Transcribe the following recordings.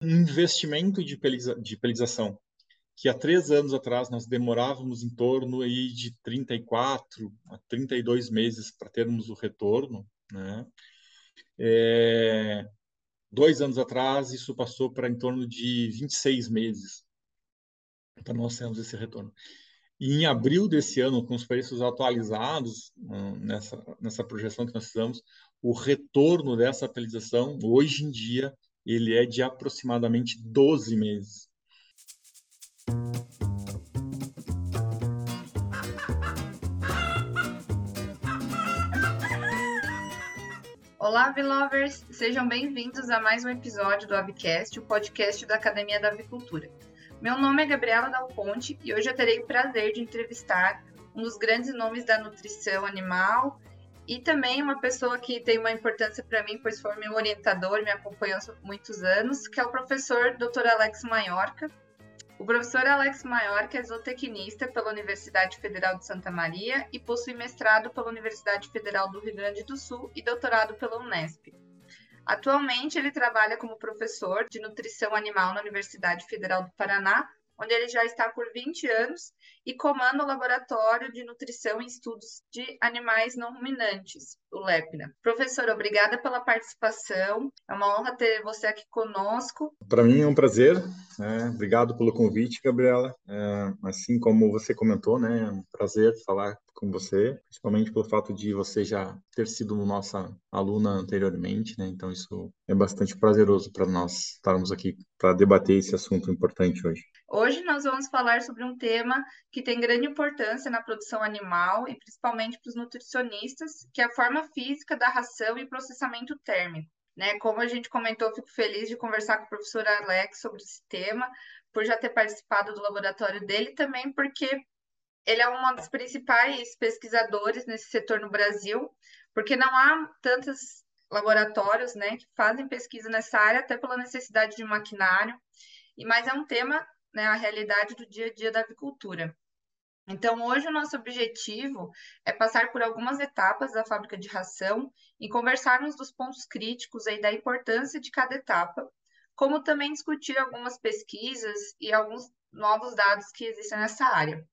investimento de, peliza, de pelização que há três anos atrás nós demorávamos em torno aí de 34 a 32 meses para termos o retorno, né? É, dois anos atrás isso passou para em torno de 26 meses para nós termos esse retorno. E em abril desse ano, com os preços atualizados hum, nessa, nessa projeção que nós fizemos, o retorno dessa atualização, hoje em dia, ele é de aproximadamente 12 meses. Olá, Avilovers! Sejam bem-vindos a mais um episódio do Avicast, o podcast da Academia da Avicultura. Meu nome é Gabriela Dal Ponte e hoje eu terei o prazer de entrevistar um dos grandes nomes da nutrição animal e também uma pessoa que tem uma importância para mim, pois foi meu orientador, me acompanhou há muitos anos, que é o professor Dr. Alex Maiorca, o professor Alex Maior, é zootecnista pela Universidade Federal de Santa Maria e possui mestrado pela Universidade Federal do Rio Grande do Sul e doutorado pela Unesp. Atualmente, ele trabalha como professor de nutrição animal na Universidade Federal do Paraná, onde ele já está por 20 anos e comanda o Laboratório de Nutrição e Estudos de Animais Não Ruminantes, o LEPNA. Professor, obrigada pela participação. É uma honra ter você aqui conosco. Para mim é um prazer. É, obrigado pelo convite, Gabriela. É, assim como você comentou, né, é um prazer falar com você, principalmente pelo fato de você já ter sido nossa aluna anteriormente, né? Então isso é bastante prazeroso para nós estarmos aqui para debater esse assunto importante hoje. Hoje nós vamos falar sobre um tema que tem grande importância na produção animal e principalmente para os nutricionistas, que é a forma física da ração e processamento térmico. Né? Como a gente comentou, fico feliz de conversar com o professor Alex sobre esse tema, por já ter participado do laboratório dele, também porque ele é um dos principais pesquisadores nesse setor no Brasil, porque não há tantos laboratórios né, que fazem pesquisa nessa área, até pela necessidade de maquinário, e mas é um tema né, a realidade do dia a dia da avicultura. Então, hoje o nosso objetivo é passar por algumas etapas da fábrica de ração e conversarmos dos pontos críticos aí da importância de cada etapa, como também discutir algumas pesquisas e alguns novos dados que existem nessa área.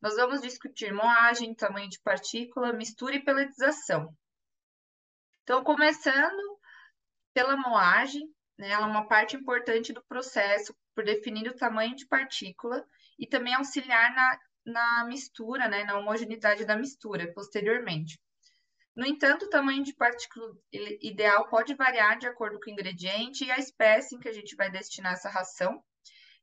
Nós vamos discutir moagem, tamanho de partícula, mistura e peletização. Então, começando pela moagem, né, ela é uma parte importante do processo por definir o tamanho de partícula e também auxiliar na, na mistura, né, na homogeneidade da mistura posteriormente. No entanto, o tamanho de partícula ideal pode variar de acordo com o ingrediente e a espécie em que a gente vai destinar essa ração.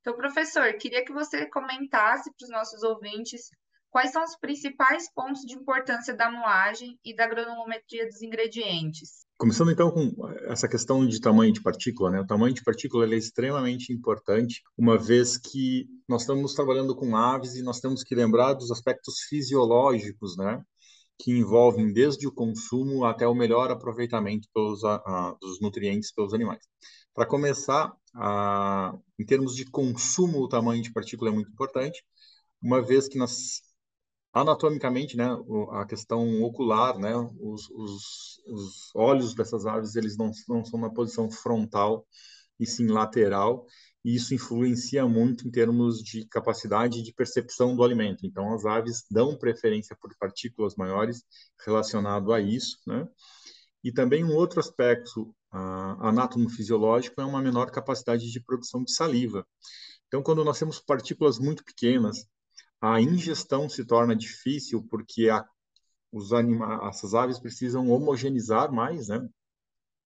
Então, professor, queria que você comentasse para os nossos ouvintes quais são os principais pontos de importância da moagem e da granulometria dos ingredientes. Começando então com essa questão de tamanho de partícula, né? O tamanho de partícula é extremamente importante, uma vez que nós estamos trabalhando com aves e nós temos que lembrar dos aspectos fisiológicos, né? Que envolvem desde o consumo até o melhor aproveitamento pelos, a, dos nutrientes pelos animais. Para começar, a, em termos de consumo, o tamanho de partícula é muito importante, uma vez que nós anatomicamente, né, a questão ocular, né, os, os, os olhos dessas aves eles não, não são na posição frontal e sim lateral, e isso influencia muito em termos de capacidade de percepção do alimento. Então, as aves dão preferência por partículas maiores relacionado a isso, né? E também um outro aspecto anatomo-fisiológico é uma menor capacidade de produção de saliva. Então, quando nós temos partículas muito pequenas, a ingestão se torna difícil porque a, os anima, essas aves precisam homogeneizar mais, né?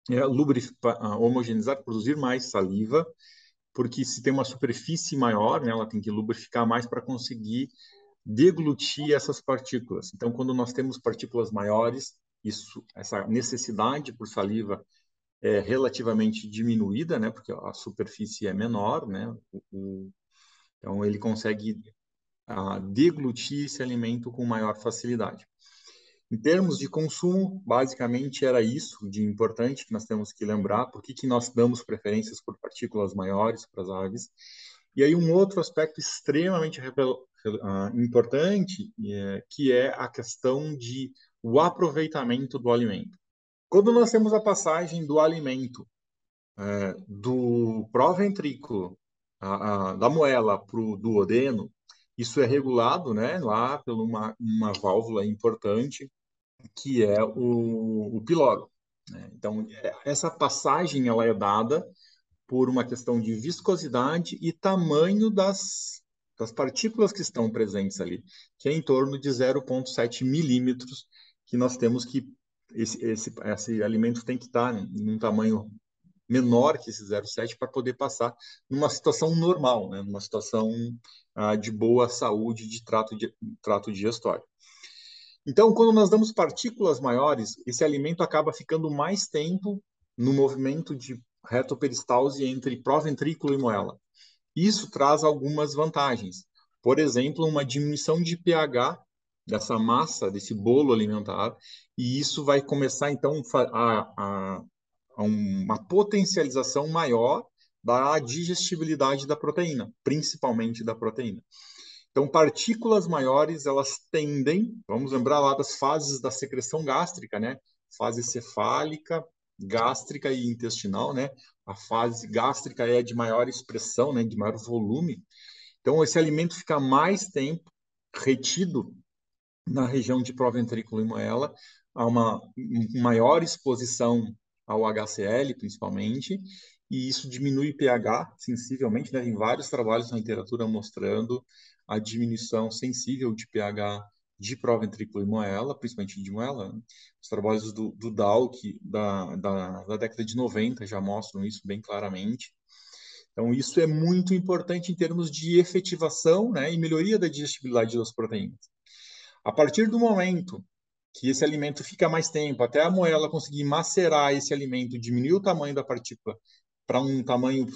É, homogeneizar, produzir mais saliva, porque se tem uma superfície maior, né, ela tem que lubrificar mais para conseguir deglutir essas partículas. Então, quando nós temos partículas maiores, isso, essa necessidade por saliva é relativamente diminuída, né, porque a superfície é menor, né, o, o, então ele consegue a deglutir esse alimento com maior facilidade. Em termos de consumo, basicamente era isso de importante que nós temos que lembrar, por que, nós damos preferências por partículas maiores para as aves. E aí um outro aspecto extremamente uh, importante, é, que é a questão de o aproveitamento do alimento. Quando nós temos a passagem do alimento é, do a, da moela para o duodeno, isso é regulado né, lá por uma, uma válvula importante, que é o, o piloro. Né? Então, essa passagem ela é dada por uma questão de viscosidade e tamanho das, das partículas que estão presentes ali, que é em torno de 0,7 milímetros, que nós temos que esse, esse, esse alimento tem que estar em um tamanho menor que esse 0,7 para poder passar numa situação normal, né? numa situação ah, de boa saúde de trato, de trato digestório. Então, quando nós damos partículas maiores, esse alimento acaba ficando mais tempo no movimento de retoperistalse entre proventrículo e moela. Isso traz algumas vantagens. Por exemplo, uma diminuição de pH dessa massa, desse bolo alimentar, e isso vai começar, então, a, a, a uma potencialização maior da digestibilidade da proteína, principalmente da proteína. Então, partículas maiores, elas tendem, vamos lembrar lá das fases da secreção gástrica, né? Fase cefálica, gástrica e intestinal, né? A fase gástrica é de maior expressão, né? De maior volume. Então, esse alimento fica mais tempo retido na região de proventrículo e moela, há uma maior exposição ao HCl, principalmente, e isso diminui pH sensivelmente, né? Tem vários trabalhos na literatura mostrando a diminuição sensível de pH de proventrículo e moela, principalmente de moela. Né? Os trabalhos do, do Dalk, da, da, da década de 90, já mostram isso bem claramente. Então, isso é muito importante em termos de efetivação né, e melhoria da digestibilidade das proteínas. A partir do momento que esse alimento fica mais tempo, até a moela conseguir macerar esse alimento, diminuir o tamanho da partícula para um tamanho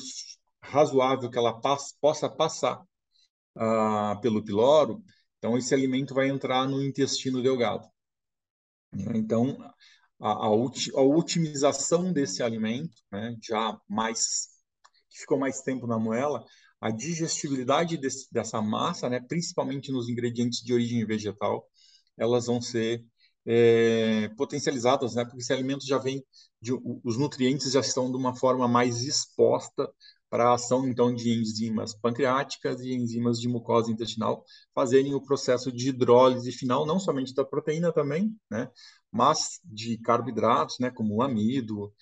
razoável que ela possa passar uh, pelo piloro, então esse alimento vai entrar no intestino delgado. Então, a, a, a otimização desse alimento, né, já mais que ficou mais tempo na moela, a digestibilidade desse, dessa massa, né, principalmente nos ingredientes de origem vegetal, elas vão ser é, potencializadas, né, porque esse alimento já vem, de, os nutrientes já estão de uma forma mais exposta para a ação então de enzimas pancreáticas e enzimas de mucosa intestinal fazerem o processo de hidrólise final não somente da proteína também, né, mas de carboidratos, né, como o amido,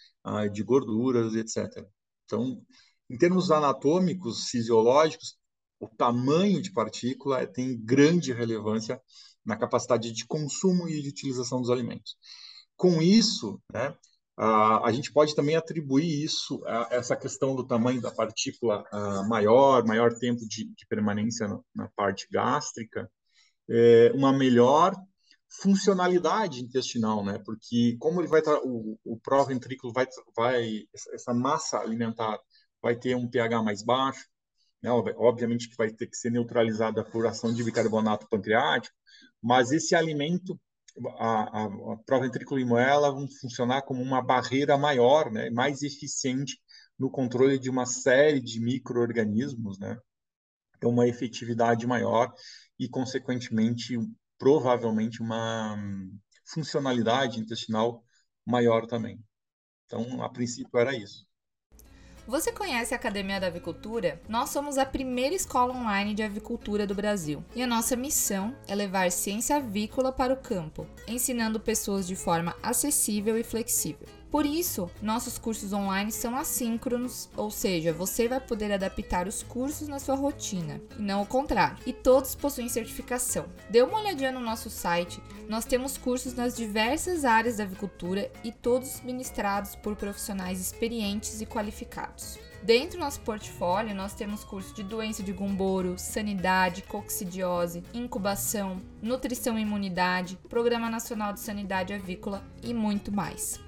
de gorduras, etc. Então, em termos anatômicos, fisiológicos, o tamanho de partícula tem grande relevância na capacidade de consumo e de utilização dos alimentos. Com isso, né, a, a gente pode também atribuir isso, a, essa questão do tamanho da partícula a, maior, maior tempo de, de permanência na, na, parte gástrica, é, uma melhor funcionalidade intestinal, né? Porque como ele vai o, o proventrículo vai vai essa massa alimentar vai ter um pH mais baixo, né? obviamente que vai ter que ser neutralizada por ação de bicarbonato pancreático, mas esse alimento, a, a, a proventrículo e moela vão funcionar como uma barreira maior, né? mais eficiente no controle de uma série de micro-organismos, né? Então, uma efetividade maior e, consequentemente, provavelmente uma funcionalidade intestinal maior também. Então, a princípio era isso. Você conhece a Academia da Avicultura? Nós somos a primeira escola online de avicultura do Brasil e a nossa missão é levar ciência avícola para o campo, ensinando pessoas de forma acessível e flexível. Por isso, nossos cursos online são assíncronos, ou seja, você vai poder adaptar os cursos na sua rotina, e não o contrário. E todos possuem certificação. Dê uma olhadinha no nosso site, nós temos cursos nas diversas áreas da avicultura e todos ministrados por profissionais experientes e qualificados. Dentro do nosso portfólio, nós temos curso de doença de gumboro, sanidade, coccidiose, incubação, nutrição e imunidade, Programa Nacional de Sanidade Avícola e muito mais.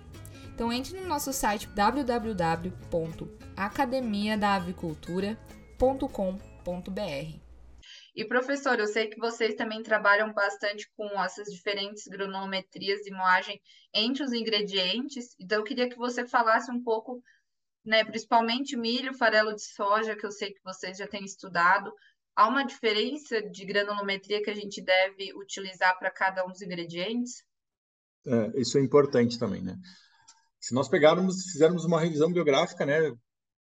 Então entre no nosso site www.academiadaavicultura.com.br. E professor, eu sei que vocês também trabalham bastante com essas diferentes granulometrias de moagem entre os ingredientes, então eu queria que você falasse um pouco, né, principalmente milho, farelo de soja, que eu sei que vocês já têm estudado. Há uma diferença de granulometria que a gente deve utilizar para cada um dos ingredientes? É, isso é importante também, né? Se nós pegarmos, fizermos uma revisão biográfica, né,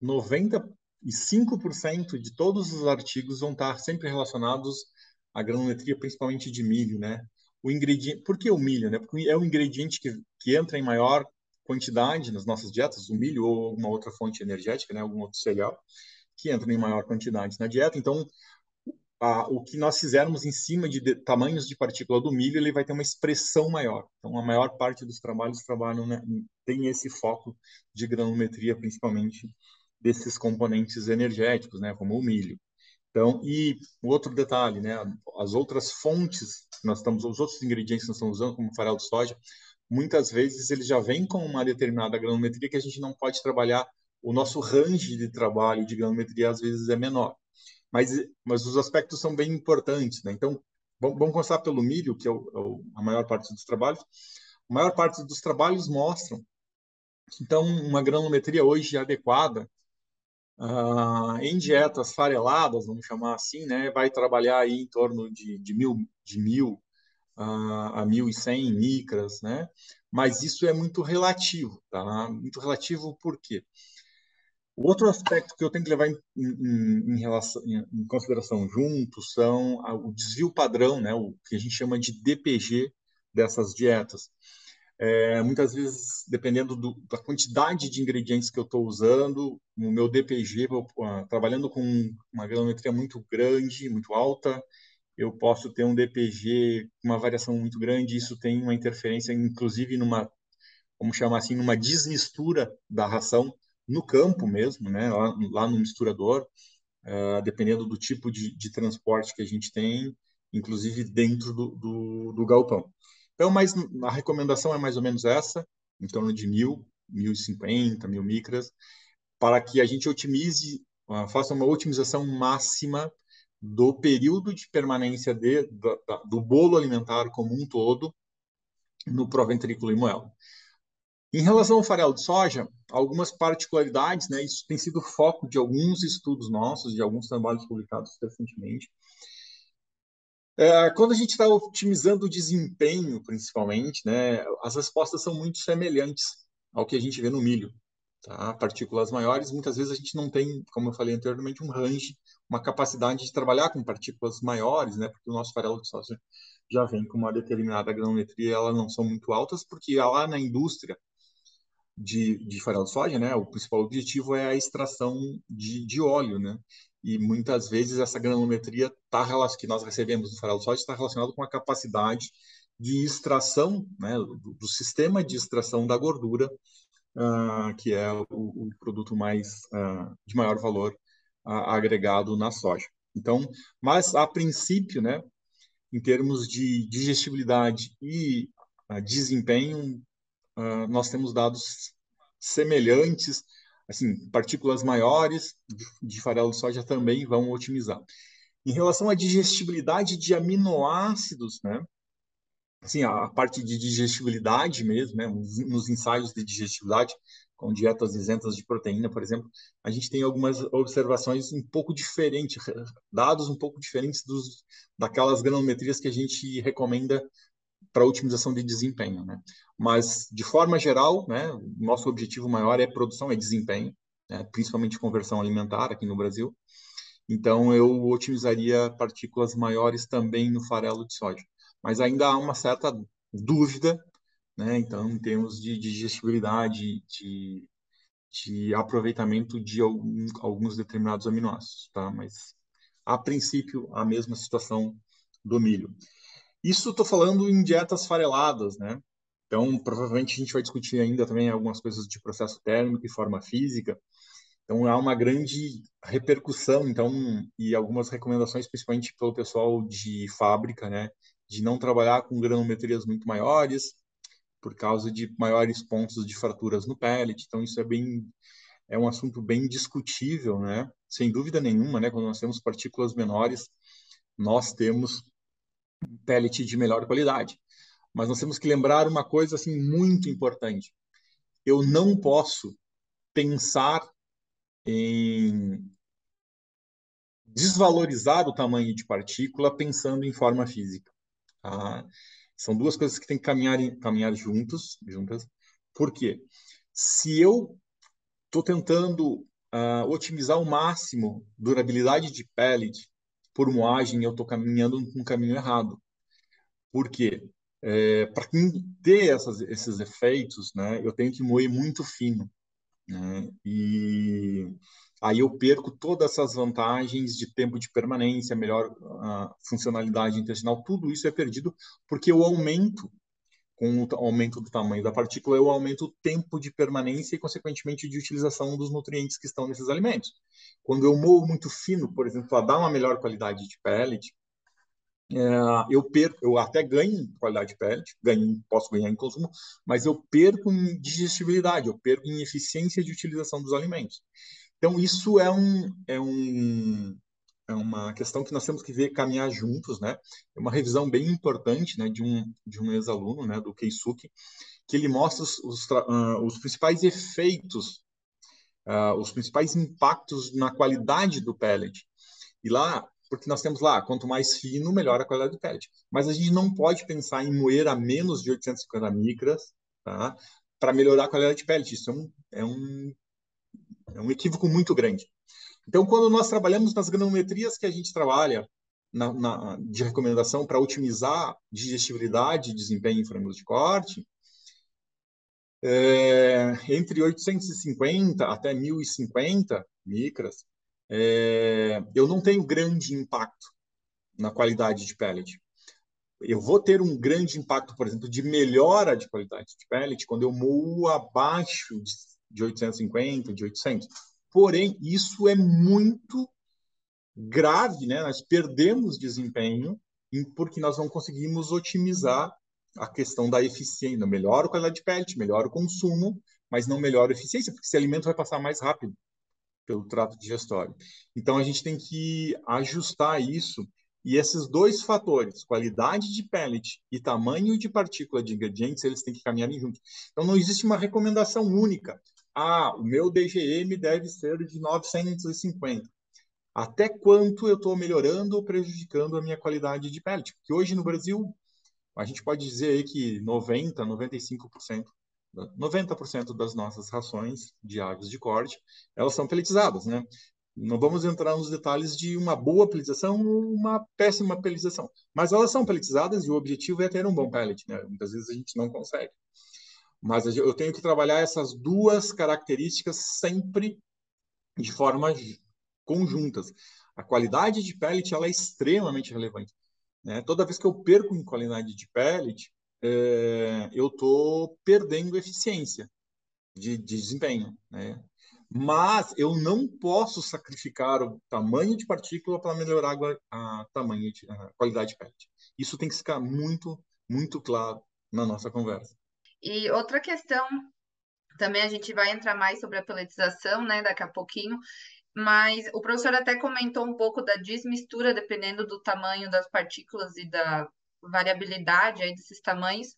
95% de todos os artigos vão estar sempre relacionados à granulometria, principalmente de milho, né? O ingrediente, por que o milho, né? Porque é o ingrediente que, que entra em maior quantidade nas nossas dietas, o milho ou alguma outra fonte energética, né, algum outro cereal, que entra em maior quantidade na dieta. Então, o que nós fizermos em cima de, de, tamanhos de partícula do milho, ele vai ter uma expressão maior. Então, a maior parte dos trabalhos trabalham né, tem esse foco de granulometria, principalmente desses componentes energéticos, né, como o milho. Então, e outro detalhe, né, as outras fontes nós estamos, os outros ingredientes que nós estamos usando, como farelo de soja, muitas vezes eles já vêm com uma determinada granulometria que a gente não pode trabalhar, o nosso range de trabalho de granulometria às vezes é menor. Mas, mas os aspectos são bem importantes, né? Então, vamos começar pelo milho, que é, o, é a maior parte dos trabalhos. A maior parte dos trabalhos mostram então, uma granulometria hoje adequada uh, em dietas fareladas, vamos chamar assim, né, vai trabalhar aí em torno de, de mil, de mil uh, a 1.100 micras, né? Mas isso é muito relativo, tá? Muito relativo por quê? O outro aspecto que eu tenho que levar em, em, em, relação, em consideração junto são o desvio padrão, né? O que a gente chama de DPG dessas dietas. É, muitas vezes, dependendo do, da quantidade de ingredientes que eu estou usando, no meu DPG, uh, trabalhando com uma granulometria muito grande, muito alta, eu posso ter um DPG com uma variação muito grande, isso tem uma interferência, inclusive, numa, vamos chamar assim, numa desmistura da ração no campo mesmo, né, lá, lá no misturador, uh, dependendo do tipo de, de, transporte que a gente tem, inclusive dentro do, do, do galpão. Então, mas a recomendação é mais ou menos essa, em torno de mil, mil e cinquenta, mil micras, para que a gente otimize, uh, faça uma otimização máxima do período de permanência de, do, bolo alimentar como um todo no proventrículo e moela. Em relação ao farelo de soja, algumas particularidades, né, isso tem sido foco de alguns estudos nossos, de alguns trabalhos publicados recentemente. É, quando a gente está otimizando o desempenho, principalmente, né, as respostas são muito semelhantes ao que a gente vê no milho. Tá? Partículas maiores, muitas vezes a gente não tem, como eu falei anteriormente, um range uma capacidade de trabalhar com partículas maiores, né? Porque o nosso farelo de soja já vem com uma determinada granulometria, elas não são muito altas, porque lá na indústria de, de farelo de soja, né? O principal objetivo é a extração de, de óleo, né? E muitas vezes essa granulometria tá, que nós recebemos do farelo de soja está relacionado com a capacidade de extração, né? Do, do sistema de extração da gordura, uh, que é o, o produto mais uh, de maior valor agregado na soja. Então, mas a princípio, né, em termos de digestibilidade e uh, desempenho, uh, nós temos dados semelhantes, assim, partículas maiores de, farelo de soja também vão otimizar. Em relação à digestibilidade de aminoácidos, né, assim, a parte de digestibilidade mesmo, né, nos ensaios de digestibilidade, com dietas isentas de proteína, por exemplo, a gente tem algumas observações um pouco diferentes, dados um pouco diferentes dos, daquelas granulometrias que a gente recomenda para otimização de desempenho, né? Mas, de forma geral, né, nosso objetivo maior é produção, é desempenho, né, principalmente conversão alimentar aqui no Brasil. Então, eu otimizaria partículas maiores também no farelo de soja. Mas ainda há uma certa dúvida né? Então, em termos de, digestibilidade, de, de aproveitamento de algum, alguns determinados aminoácidos, tá? Mas, a princípio, a mesma situação do milho. Isso estou falando em dietas fareladas, né? Então, provavelmente a gente vai discutir ainda também algumas coisas de processo térmico e forma física. Então, há uma grande repercussão, então, e algumas recomendações, principalmente pelo pessoal de fábrica, né? De não trabalhar com granometrias muito maiores, por causa de maiores pontos de fraturas no pellet. Então isso é bem é um assunto bem discutível, né? Sem dúvida nenhuma, né? Quando nós temos partículas menores, nós temos pellet de melhor qualidade. Mas nós temos que lembrar uma coisa assim muito importante. Eu não posso pensar em desvalorizar o tamanho de partícula pensando em forma física. Tá? São duas coisas que têm que caminhar, caminhar juntos, juntas. Por quê? se eu estou tentando uh, otimizar ao máximo durabilidade de pellet por moagem, eu estou caminhando um caminho errado. Por quê? É, Para ter essas, esses efeitos, né, eu tenho que moer muito fino. Né? E aí eu perco todas essas vantagens de tempo de permanência, melhor uh, funcionalidade intestinal, tudo isso é perdido porque eu aumento com o aumento do tamanho da partícula, eu aumento o tempo de permanência e, consequentemente, de utilização dos nutrientes que estão nesses alimentos. Quando eu moo muito fino, por exemplo, para dar uma melhor qualidade de pellet, é, eu perco, eu até ganho qualidade de pellet, ganho, posso ganhar em consumo, mas eu perco em digestibilidade, eu perco em eficiência de utilização dos alimentos. Então, isso é um, é um, é uma questão que nós temos que ver caminhar juntos, né? É uma revisão bem importante, né, de um de um ex-aluno, né, do Keisuke, que ele mostra os, os, uh, os principais efeitos, uh, os principais impactos na qualidade do pellet. E lá, porque nós temos lá, quanto mais fino, melhor a qualidade do pellet. Mas a gente não pode pensar em moer a menos de 850 micras, tá? Para melhorar a qualidade de pellet. Isso é um, é um, é um equívoco muito grande. Então, quando nós trabalhamos nas granometrias que a gente trabalha na, na, de recomendação para otimizar digestibilidade e desempenho em frangos de corte, é, entre 850 até 1050 micras, é, eu não tenho grande impacto na qualidade de pellet. Eu vou ter um grande impacto, por exemplo, de melhora de qualidade de pellet quando eu moo abaixo de, de 850, de 800. Porém, isso é muito grave, né? Nós perdemos desempenho porque nós não conseguimos otimizar a questão da eficiência. Melhora a qualidade de pellet, melhora o consumo, mas não melhora a eficiência, porque esse alimento vai passar mais rápido pelo trato digestório. Então, a gente tem que ajustar isso. E esses dois fatores, qualidade de pellet e tamanho de partícula de ingredientes, eles têm que caminhar juntos. Então, não existe uma recomendação única ah, o meu DGM deve ser de 950. Até quanto eu estou melhorando ou prejudicando a minha qualidade de pellet? Porque hoje no Brasil, a gente pode dizer aí que 90%, 95%, 90% das nossas rações de aves de corte, elas são pelletizadas, né? Não vamos entrar nos detalhes de uma boa pelletização ou uma péssima pelletização, mas elas são pelletizadas e o objetivo é ter um bom pellet, né? Muitas vezes a gente não consegue. Mas eu tenho que trabalhar essas duas características sempre de forma conjuntas. A qualidade de pellet ela é extremamente relevante. Né? Toda vez que eu perco em qualidade de pellet, é, eu estou perdendo eficiência de, de desempenho. Né? Mas eu não posso sacrificar o tamanho de partícula para melhorar a, a tamanho de, a qualidade de pellet. Isso tem que ficar muito, muito claro na nossa conversa. E outra questão, também a gente vai entrar mais sobre a peletização, né, daqui a pouquinho, mas o professor até comentou um pouco da desmistura, dependendo do tamanho das partículas e da variabilidade aí desses tamanhos.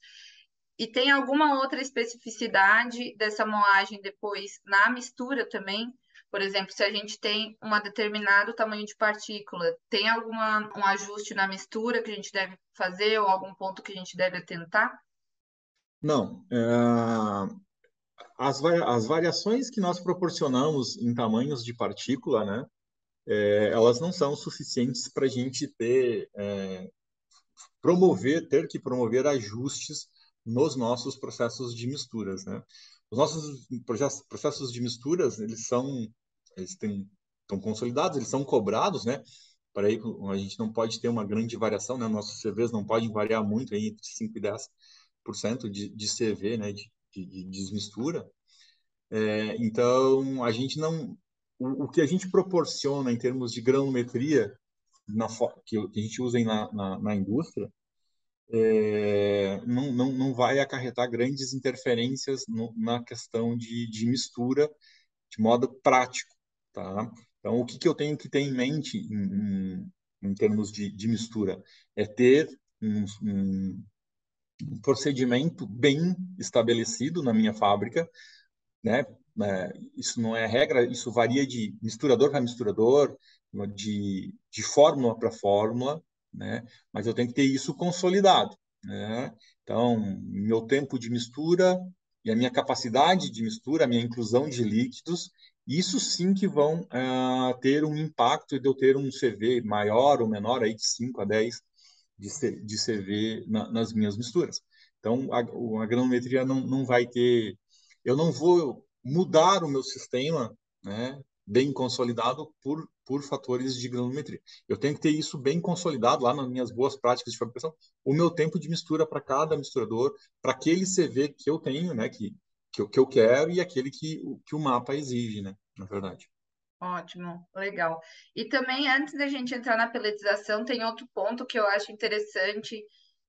E tem alguma outra especificidade dessa moagem depois na mistura também? Por exemplo, se a gente tem um determinado tamanho de partícula, tem algum um ajuste na mistura que a gente deve fazer ou algum ponto que a gente deve atentar? Não. É, as, as variações que nós proporcionamos em tamanhos de partícula, né, é, elas não são suficientes para a gente ter, é, promover, ter que promover ajustes nos nossos processos de misturas, né? Os nossos processos de misturas, eles são, eles têm, estão consolidados, eles são cobrados, né? Para aí, a gente não pode ter uma grande variação, né? Nossos CVs não podem variar muito aí entre 5 e 10 de, de CV, né, de, de, de desmistura. É, então, a gente não. O, o, que a gente proporciona em termos de granometria na, que, que a gente usa na, na, na indústria é, não, não, não vai acarretar grandes interferências no, na questão de, de mistura de modo prático. Tá? Então, o que, que eu tenho que ter em mente em, em, em termos de, de mistura? É ter um, um procedimento bem estabelecido na minha fábrica, né? É, isso não é regra, isso varia de misturador para misturador, de, de fórmula para fórmula, né? Mas eu tenho que ter isso consolidado, né? Então, meu tempo de mistura e a minha capacidade de mistura, a minha inclusão de líquidos, isso sim que vão uh, ter um impacto de eu ter um CV maior ou menor, aí de 5 a 10 de, C, de CV na, nas minhas misturas. Então, a, a granometria não, não vai ter... Eu não vou mudar o meu sistema né, bem consolidado por, por fatores de granometria. Eu tenho que ter isso bem consolidado lá nas minhas boas práticas de fabricação, o meu tempo de mistura para cada misturador, para aquele CV que eu tenho, né, que, que, eu, que eu quero e aquele que, que o mapa exige, né, na verdade. Ótimo, legal. E também, antes da gente entrar na peletização, tem outro ponto que eu acho interessante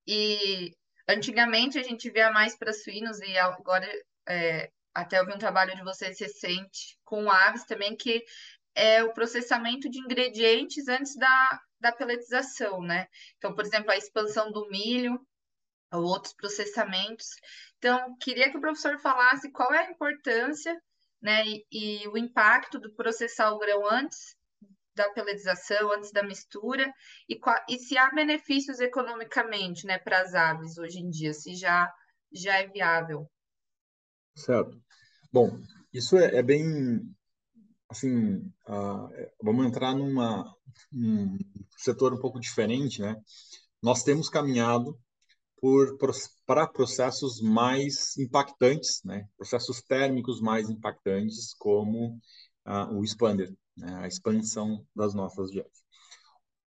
e antigamente a gente via mais para suínos e agora é, até eu vi um trabalho de vocês recente com aves também, que é o processamento de ingredientes antes da, da peletização, né? Então, por exemplo, a expansão do milho, ou outros processamentos. Então, queria que o professor falasse qual é a importância, né, e, e o impacto do processar o grão antes da peletização, antes da mistura, e, e se há benefícios economicamente, né, para as aves hoje em dia, se já, já é viável. Certo. Bom, isso é, é bem, assim, uh, vamos entrar numa um setor um pouco diferente, né? Nós temos caminhado por para processos mais impactantes, né? Processos térmicos mais impactantes, como uh, o expander, né? a expansão das nossas dietas.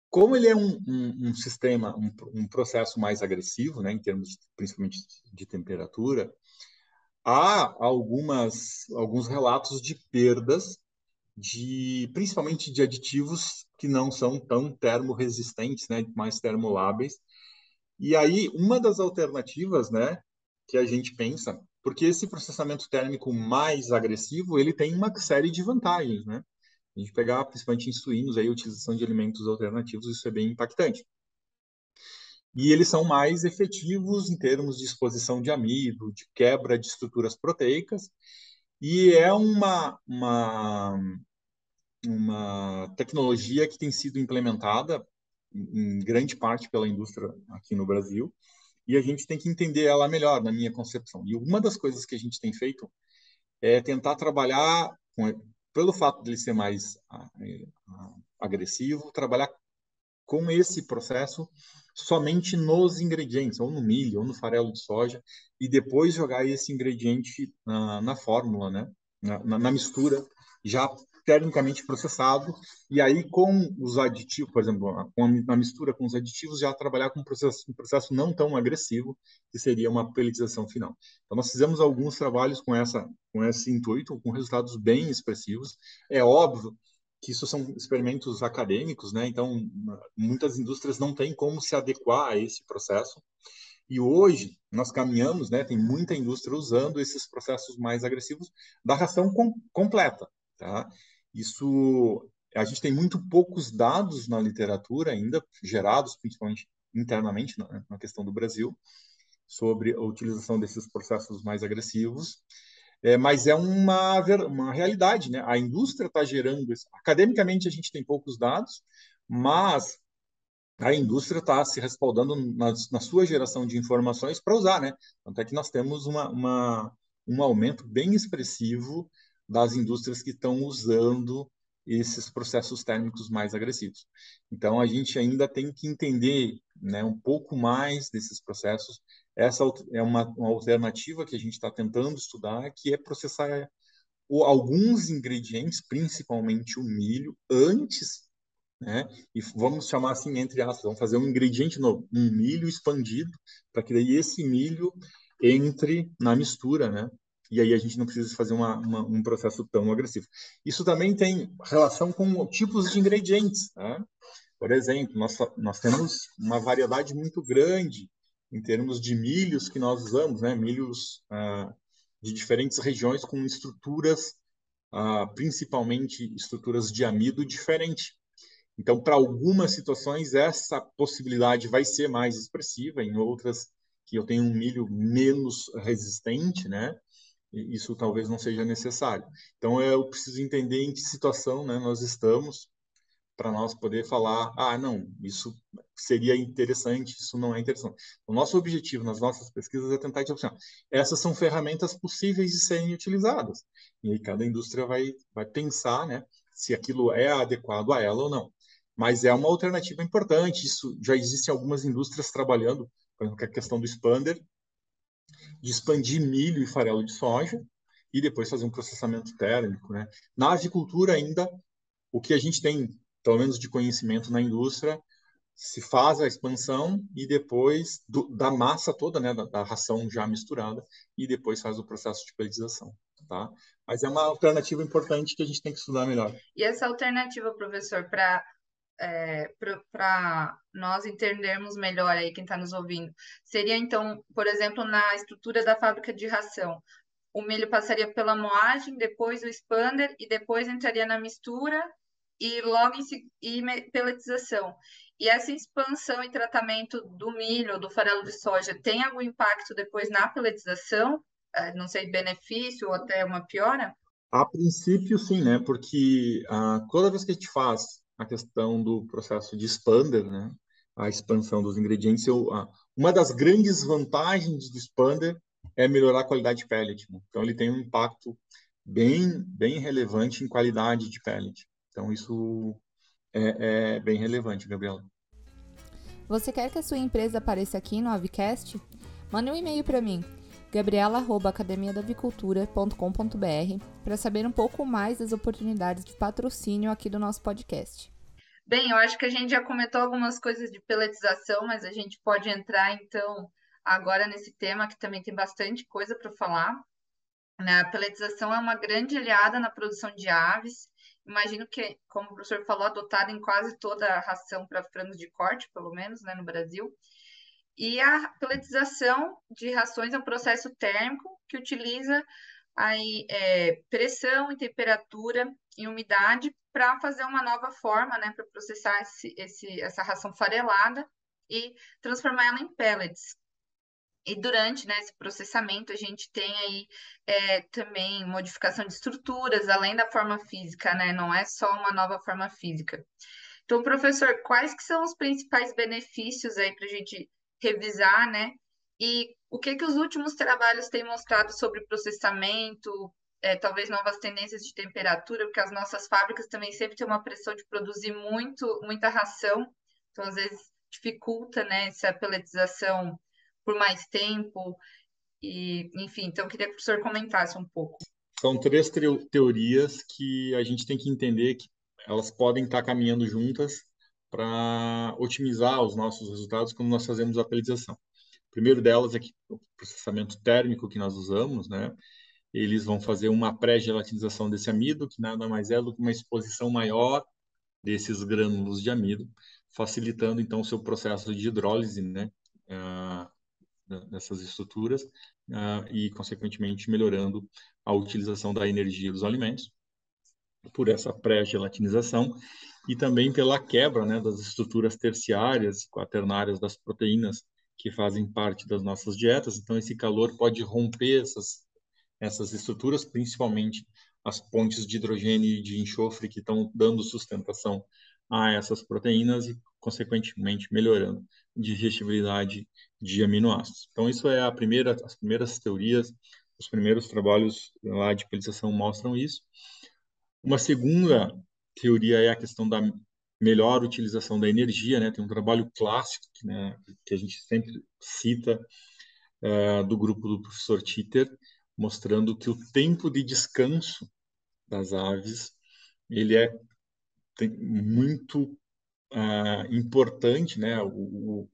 Como ele é um, um, um sistema, um, um, processo mais agressivo, né, em termos de, principalmente de temperatura, há algumas, alguns relatos de perdas, de, principalmente de aditivos que não são tão termorresistentes, né, mais termoláveis. E aí, uma das alternativas né, que a gente pensa, porque esse processamento térmico mais agressivo, ele tem uma série de vantagens, né? A gente pegar, principalmente em suínos, aí, a utilização de alimentos alternativos, isso é bem impactante e eles são mais efetivos em termos de exposição de amido, de quebra de estruturas proteicas, e é uma, uma, uma tecnologia que tem sido implementada em grande parte pela indústria aqui no Brasil, e a gente tem que entender ela melhor, na minha concepção. E uma das coisas que a gente tem feito é tentar trabalhar, com, pelo fato de ele ser mais agressivo, trabalhar com esse processo somente nos ingredientes, ou no milho, ou no farelo de soja, e depois jogar esse ingrediente na, na fórmula, né? Na, na, na, mistura, já termicamente processado, e aí com os aditivos, por exemplo, na mistura com os aditivos, já trabalhar com um processo, um processo não tão agressivo, que seria uma peletização final. Então, nós fizemos alguns trabalhos com, essa, com esse intuito, com resultados bem expressivos. É óbvio que isso são experimentos acadêmicos, né? Então, muitas indústrias não têm como se adequar a esse processo. E hoje nós caminhamos, né? Tem muita indústria usando esses processos mais agressivos da ração com, completa, tá? Isso a gente tem muito poucos dados na literatura ainda gerados, principalmente internamente na, questão do Brasil, sobre a utilização desses processos mais agressivos. É, mas é uma, uma realidade, né? A indústria está gerando isso. Academicamente, a gente tem poucos dados, mas a indústria está se respaldando na, na, sua geração de informações para usar, né? Tanto é que nós temos uma, uma, um aumento bem expressivo das indústrias que estão usando esses processos térmicos mais agressivos. Então, a gente ainda tem que entender né, um pouco mais desses processos essa é uma, uma alternativa que a gente está tentando estudar, que é processar o, alguns ingredientes, principalmente o milho, antes, né? E vamos chamar assim, entre aspas, vamos fazer um ingrediente novo, um milho expandido, para que daí esse milho entre na mistura, né? E aí a gente não precisa fazer uma, uma, um processo tão agressivo. Isso também tem relação com tipos de ingredientes, né? Por exemplo, nós, nós temos uma variedade muito grande em termos de milhos que nós usamos, né? Milhos ah, de diferentes regiões com estruturas, ah, principalmente estruturas de amido diferente. Então, para algumas situações, essa possibilidade vai ser mais expressiva, em outras que eu tenho um milho menos resistente, né? Isso talvez não seja necessário. Então, eu preciso entender em que situação né, nós estamos para nós poder falar, ah, não, isso seria interessante, isso não é interessante. O nosso objetivo nas nossas pesquisas é tentar dizer assim, essas são ferramentas possíveis de serem utilizadas. E aí cada indústria vai, vai pensar, né, se aquilo é adequado a ela ou não. Mas é uma alternativa importante, isso já existem algumas indústrias trabalhando, por exemplo, a questão do expander, de expandir milho e farelo de soja, e depois fazer um processamento térmico. Né? Na avicultura ainda, o que a gente tem pelo menos de conhecimento na indústria, se faz a expansão e depois do, da massa toda, né, da, da, ração já misturada, e depois faz o processo de pelletização, tá? Mas é uma alternativa importante que a gente tem que estudar melhor. E essa alternativa, professor, para é, para nós entendermos melhor aí quem está nos ouvindo, seria então, por exemplo, na estrutura da fábrica de ração, o milho passaria pela moagem, depois o expander e depois entraria na mistura e logo em e pelletização. E essa expansão e tratamento do milho, do farelo de soja, tem algum impacto depois na pelletização? É, não sei, benefício ou até uma piora? A princípio, sim, né? Porque ah, toda vez que a gente faz a questão do processo de expander, né? A expansão dos ingredientes, eu, uma das grandes vantagens do expander é melhorar a qualidade de pellet. Né? Então, ele tem um impacto bem, bem relevante em qualidade de pellet. Então, isso é, é bem relevante, Gabriela. Você quer que a sua empresa apareça aqui no Avicast? Mande um e-mail para mim, gabriela.academiadavicultura.com.br, para saber um pouco mais das oportunidades de patrocínio aqui do nosso podcast. Bem, eu acho que a gente já comentou algumas coisas de peletização, mas a gente pode entrar então agora nesse tema que também tem bastante coisa para falar. A peletização é uma grande aliada na produção de aves imagino que, como o professor falou, adotada em quase toda a ração para frangos de corte, pelo menos, né, no Brasil. E a pelletização de rações é um processo térmico que utiliza aí, é, pressão e temperatura e umidade para fazer uma nova forma, né, para processar esse, esse, essa ração farelada e transformar ela em pellets. E durante né, esse processamento, a gente tem aí é, também modificação de estruturas, além da forma física, né? Não é só uma nova forma física. Então, professor, quais que são os principais benefícios aí para a gente revisar, né? E o que que os últimos trabalhos têm mostrado sobre processamento, é, talvez novas tendências de temperatura, porque as nossas fábricas também sempre têm uma pressão de produzir muito, muita ração, então às vezes dificulta, né, essa pelletização por mais tempo? E, enfim, então eu queria que o professor comentasse um pouco. São três teorias que a gente tem que entender que elas podem estar caminhando juntas para otimizar os nossos resultados quando nós fazemos a pelletização. O primeiro delas é que o processamento térmico que nós usamos, né, eles vão fazer uma pré-gelatinização desse amido, que nada mais é do que uma exposição maior desses grânulos de amido, facilitando então o seu processo de hidrólise, né, uh, dessas estruturas uh, e, consequentemente, melhorando a utilização da energia dos alimentos por essa pré-gelatinização e também pela quebra né, das estruturas terciárias e quaternárias das proteínas que fazem parte das nossas dietas. Então, esse calor pode romper essas, essas estruturas, principalmente as pontes de hidrogênio e de enxofre que estão dando sustentação a essas proteínas e, consequentemente, melhorando a digestibilidade de aminoácidos. Então, isso é a primeira, as primeiras teorias, os primeiros trabalhos lá de pelização mostram isso. Uma segunda teoria é a questão da melhor utilização da energia, né? Tem um trabalho clássico né, que a gente sempre cita uh, do grupo do professor Titter, mostrando que o tempo de descanso das aves ele é muito uh, importante, né? O, o,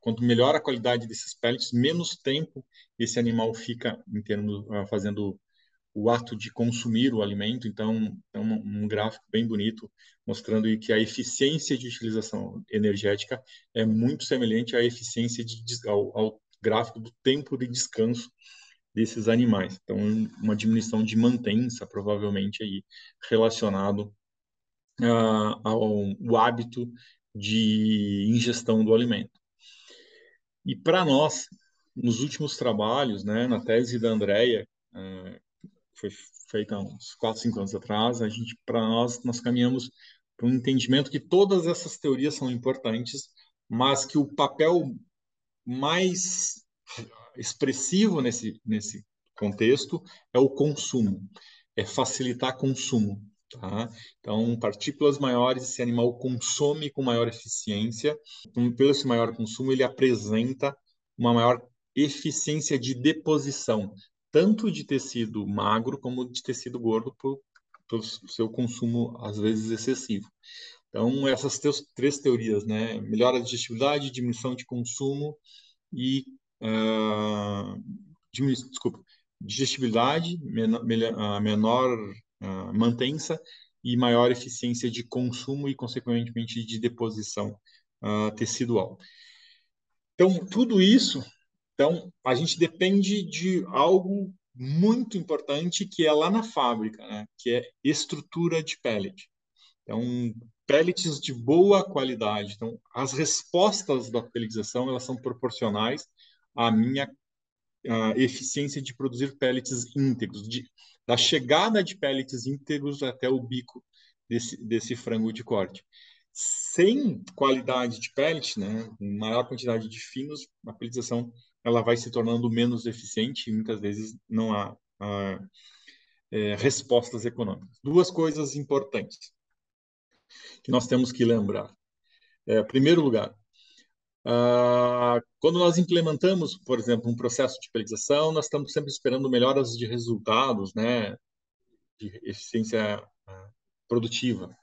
quanto melhor a qualidade desses pellets, menos tempo esse animal fica em termos uh, fazendo o ato de consumir o alimento. Então, é um, gráfico bem bonito mostrando que a eficiência de utilização energética é muito semelhante à eficiência de, ao, ao gráfico do tempo de descanso desses animais. Então, uma diminuição de mantença, provavelmente aí relacionado uh, ao hábito de ingestão do alimento. E para nós, nos últimos trabalhos, né, na tese da Andrea, uh, foi feita uns 4, 5 anos atrás, a gente, para nós, nós caminhamos para um entendimento que todas essas teorias são importantes, mas que o papel mais expressivo nesse, nesse contexto é o consumo, é facilitar consumo. Tá? Então, partículas maiores, esse animal consome com maior eficiência. Então, pelo esse maior consumo, ele apresenta uma maior eficiência de deposição, tanto de tecido magro como de tecido gordo, por, seu consumo, às vezes, excessivo. Então, essas teus, três teorias, né? Melhora a digestibilidade, diminuição de consumo e... Uh, diminu... Desculpa. Digestibilidade, menor, menor uh, mantença e maior eficiência de consumo e, consequentemente, de deposição uh, tecidual. Então, tudo isso, então, a gente depende de algo muito importante que é lá na fábrica, né? que é estrutura de pellet. Então, pellets de boa qualidade. Então, as respostas da pelletização elas são proporcionais à minha a eficiência de produzir pellets íntegros, de, da chegada de pellets íntegros até o bico desse, desse frango de corte. Sem qualidade de pellet, né, maior quantidade de finos, a pelletização ela vai se tornando menos eficiente e muitas vezes não há, há é, respostas econômicas. Duas coisas importantes que nós temos que lembrar. É, primeiro lugar, ah, quando nós implementamos, por exemplo, um processo de pelletização, nós estamos sempre esperando melhoras de resultados, né, de eficiência ah, produtiva.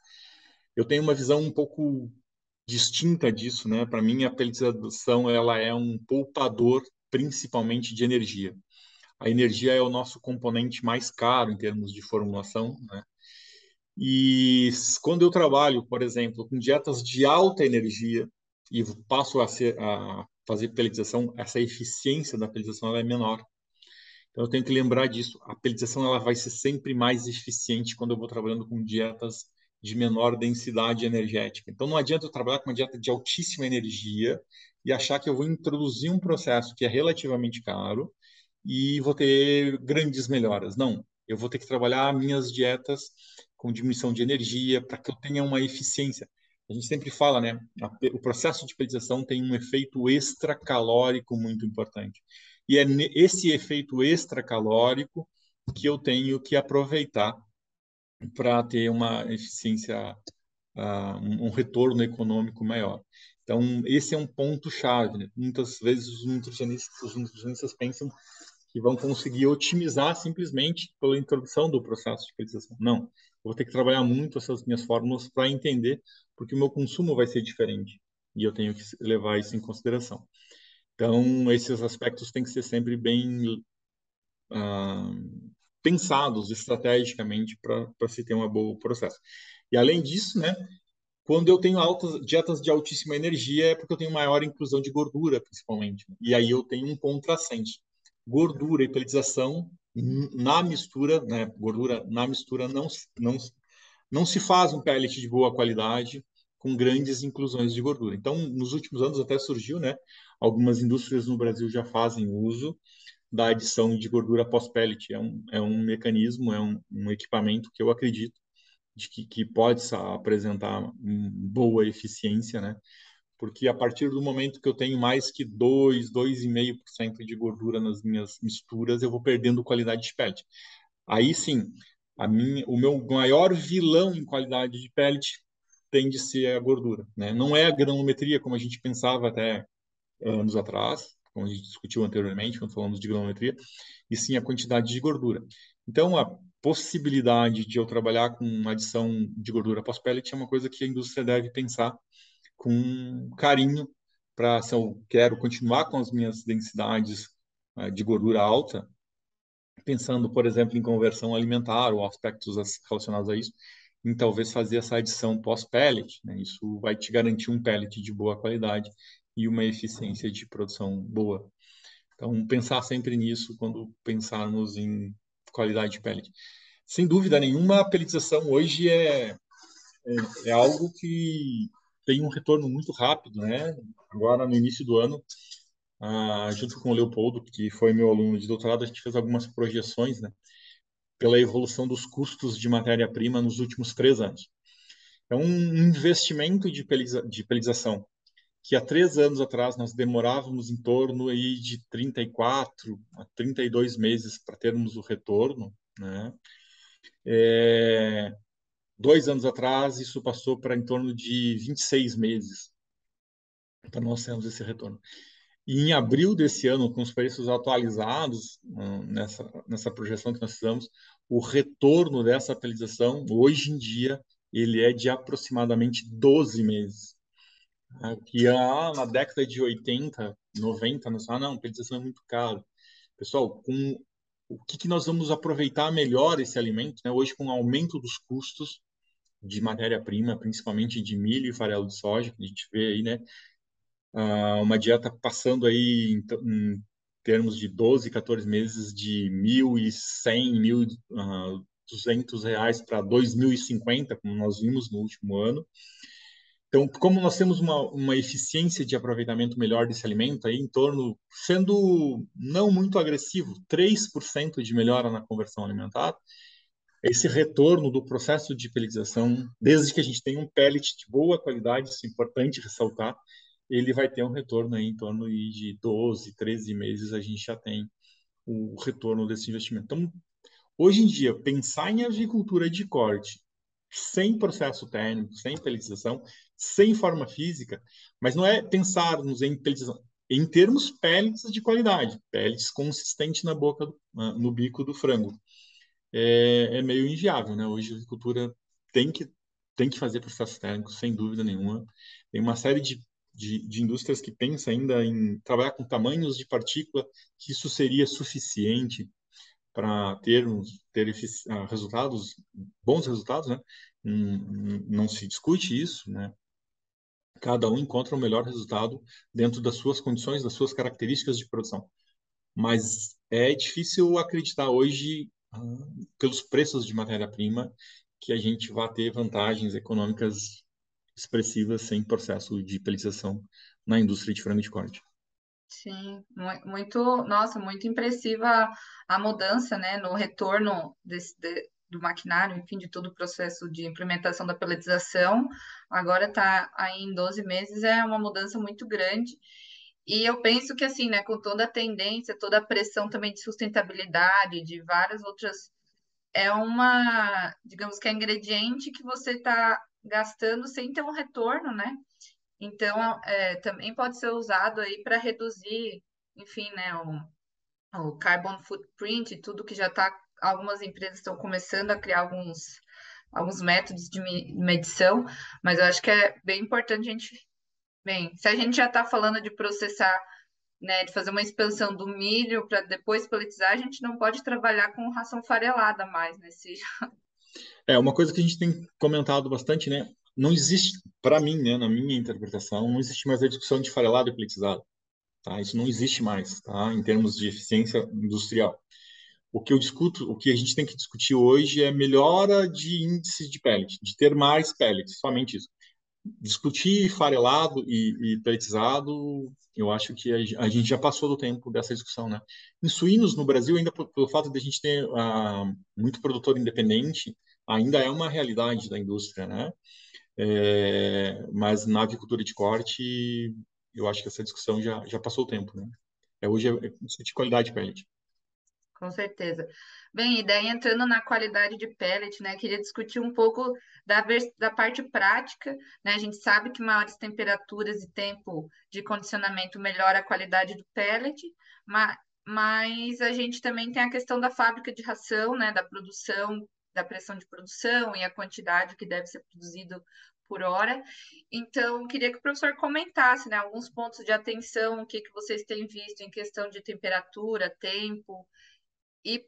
Eu tenho uma visão um pouco distinta disso, né? Para mim, a pelletização ela é um poupador, principalmente de energia. A energia é o nosso componente mais caro em termos de formulação, né? E quando eu trabalho, por exemplo, com dietas de alta energia, e passo a, ser, a fazer pelletização, essa eficiência da pelletização é menor. Então eu tenho que lembrar disso. A pelletização ela vai ser sempre mais eficiente quando eu vou trabalhando com dietas de menor densidade energética. Então não adianta eu trabalhar com uma dieta de altíssima energia e achar que eu vou introduzir um processo que é relativamente caro e vou ter grandes melhoras. Não, eu vou ter que trabalhar minhas dietas com diminuição de energia para que eu tenha uma eficiência a gente sempre fala, né? o processo de pelletização tem um efeito extracalórico muito importante. E é esse efeito extracalórico que eu tenho que aproveitar para ter uma eficiência, uh, um retorno econômico maior. Então, esse é um ponto-chave. Né? Muitas vezes os nutricionistas, os nutricionistas pensam que vão conseguir otimizar simplesmente pela introdução do processo de pelletização. Não, eu vou ter que trabalhar muito essas minhas fórmulas para entender porque o meu consumo vai ser diferente e eu tenho que levar isso em consideração. Então, esses aspectos têm que ser sempre bem ah, pensados estrategicamente para se ter um bom processo. E além disso, né, quando eu tenho altas dietas de altíssima energia é porque eu tenho maior inclusão de gordura, principalmente. E aí eu tenho um contrassenso. Gordura e pelletização na mistura, né, gordura na mistura não, não não se faz um pellet de boa qualidade com grandes inclusões de gordura. Então, nos últimos anos até surgiu, né? Algumas indústrias no Brasil já fazem uso da adição de gordura pós-pellet. É um, é um mecanismo, é um, um equipamento que eu acredito de que, que pode apresentar boa eficiência, né? Porque a partir do momento que eu tenho mais que 2, 2,5% de gordura nas minhas misturas, eu vou perdendo qualidade de pellet. Aí sim, a minha, o meu maior vilão em qualidade de pellet tende a ser a gordura. Né? Não é a granometria, como a gente pensava até anos atrás, como a gente discutiu anteriormente, quando falamos de granometria, e sim a quantidade de gordura. Então, a possibilidade de eu trabalhar com adição de gordura pós-pellet é uma coisa que a indústria deve pensar com carinho para, se eu quero continuar com as minhas densidades uh, de gordura alta, pensando, por exemplo, em conversão alimentar ou aspectos relacionados a isso, em talvez fazer essa adição pós-pellet. Né? Isso vai te garantir um pellet de boa qualidade e uma eficiência de produção boa. Então, pensar sempre nisso quando pensarmos em qualidade de pellet. Sem dúvida nenhuma, a pelletização hoje é, é, é algo que tem um retorno muito rápido, né? Agora, no início do ano, ah, junto com o Leopoldo, que foi meu aluno de doutorado, a gente fez algumas projeções, né, pela evolução dos custos de matéria-prima nos últimos três anos. É um investimento de, peliza, de pelização que há três anos atrás nós demorávamos em torno aí de 34 a 32 meses para termos o retorno, né? É, dois anos atrás isso passou para em torno de 26 meses para nós termos esse retorno. E em abril desse ano, com os preços atualizados hum, nessa, nessa projeção que nós fizemos, o retorno dessa atualização, hoje em dia, ele é de aproximadamente 12 meses. Que ah, na década de 80, 90, nós ah, não, utilização é muito caro. Pessoal, com o que, que nós vamos aproveitar melhor esse alimento, né? Hoje, com o aumento dos custos de matéria-prima, principalmente de milho e farelo de soja, que a gente vê aí, né? Ah, uma dieta passando aí em, em termos de 12, 14 meses de 1.100, 1.200 reais para 2.050, como nós vimos no último ano. Então, como nós temos uma, uma eficiência de aproveitamento melhor desse alimento, aí em torno, sendo não muito agressivo, 3% de melhora na conversão alimentar, esse retorno do processo de pelletização, desde que a gente tenha um pellet de boa qualidade, isso é importante ressaltar, ele vai ter um retorno aí em torno de 12, 13 meses, a gente já tem o retorno desse investimento. Então, hoje em dia, pensar em avicultura de corte sem processo térmico, sem pelletização, sem forma física, mas não é pensarmos em pelletização em termos pellets de qualidade, pellets consistentes na boca, no bico do frango. É, é, meio inviável, né? Hoje a agricultura tem que tem que fazer processo térmico, sem dúvida nenhuma. Tem uma série de, de, de indústrias que pensam ainda em trabalhar com tamanhos de partícula que isso seria suficiente para termos ter ah, resultados bons resultados, né? Não se discute isso, né? Cada um encontra o melhor resultado dentro das suas condições, das suas características de produção. Mas é difícil acreditar hoje, ah, pelos preços de matéria-prima, que a gente vai ter vantagens econômicas expressivas sem processo de pelização na indústria de frango de corte. Sim, muito, nossa, muito impressiva a mudança, né, no retorno desse, de, do maquinário, enfim, de todo o processo de implementação da peletização. Agora está aí em 12 meses, é uma mudança muito grande. E eu penso que, assim, né, com toda a tendência, toda a pressão também de sustentabilidade, de várias outras, é uma, digamos que é ingrediente que você está gastando sem ter um retorno, né? Então, é, também pode ser usado aí para reduzir, enfim, né, o, o carbon footprint, tudo que já está, algumas empresas estão começando a criar alguns, alguns métodos de medição, mas eu acho que é bem importante a gente, bem, se a gente já está falando de processar, né, de fazer uma expansão do milho para depois pelletizar, a gente não pode trabalhar com ração farelada mais nesse... É, uma coisa que a gente tem comentado bastante, né? Não existe, para mim, né, na minha interpretação, não existe mais a discussão de farelado e pelletizado. Tá? Isso não existe mais, tá? em termos de eficiência industrial. O que eu discuto, o que a gente tem que discutir hoje é melhora de índice de pellet, de ter mais pellets, somente isso. Discutir farelado e, e pelletizado, eu acho que a, a, gente já passou do tempo dessa discussão, né? Em suínos, no Brasil, ainda pelo fato de a gente ter uh, muito produtor independente, ainda é uma realidade da indústria, né? É, mas na avicultura de corte, eu acho que essa discussão já, já passou o tempo, né? É, hoje é, é discutir qualidade de pellet. Com certeza. Bem, e daí entrando na qualidade de pellet, né? Queria discutir um pouco da, da parte prática, né? A gente sabe que maiores temperaturas e tempo de condicionamento melhora a qualidade do pellet, mas, mas a gente também tem a questão da fábrica de ração, né? Da produção da pressão de produção e a quantidade que deve ser produzido por hora. Então, queria que o professor comentasse né, alguns pontos de atenção, o que, que vocês têm visto em questão de temperatura, tempo, e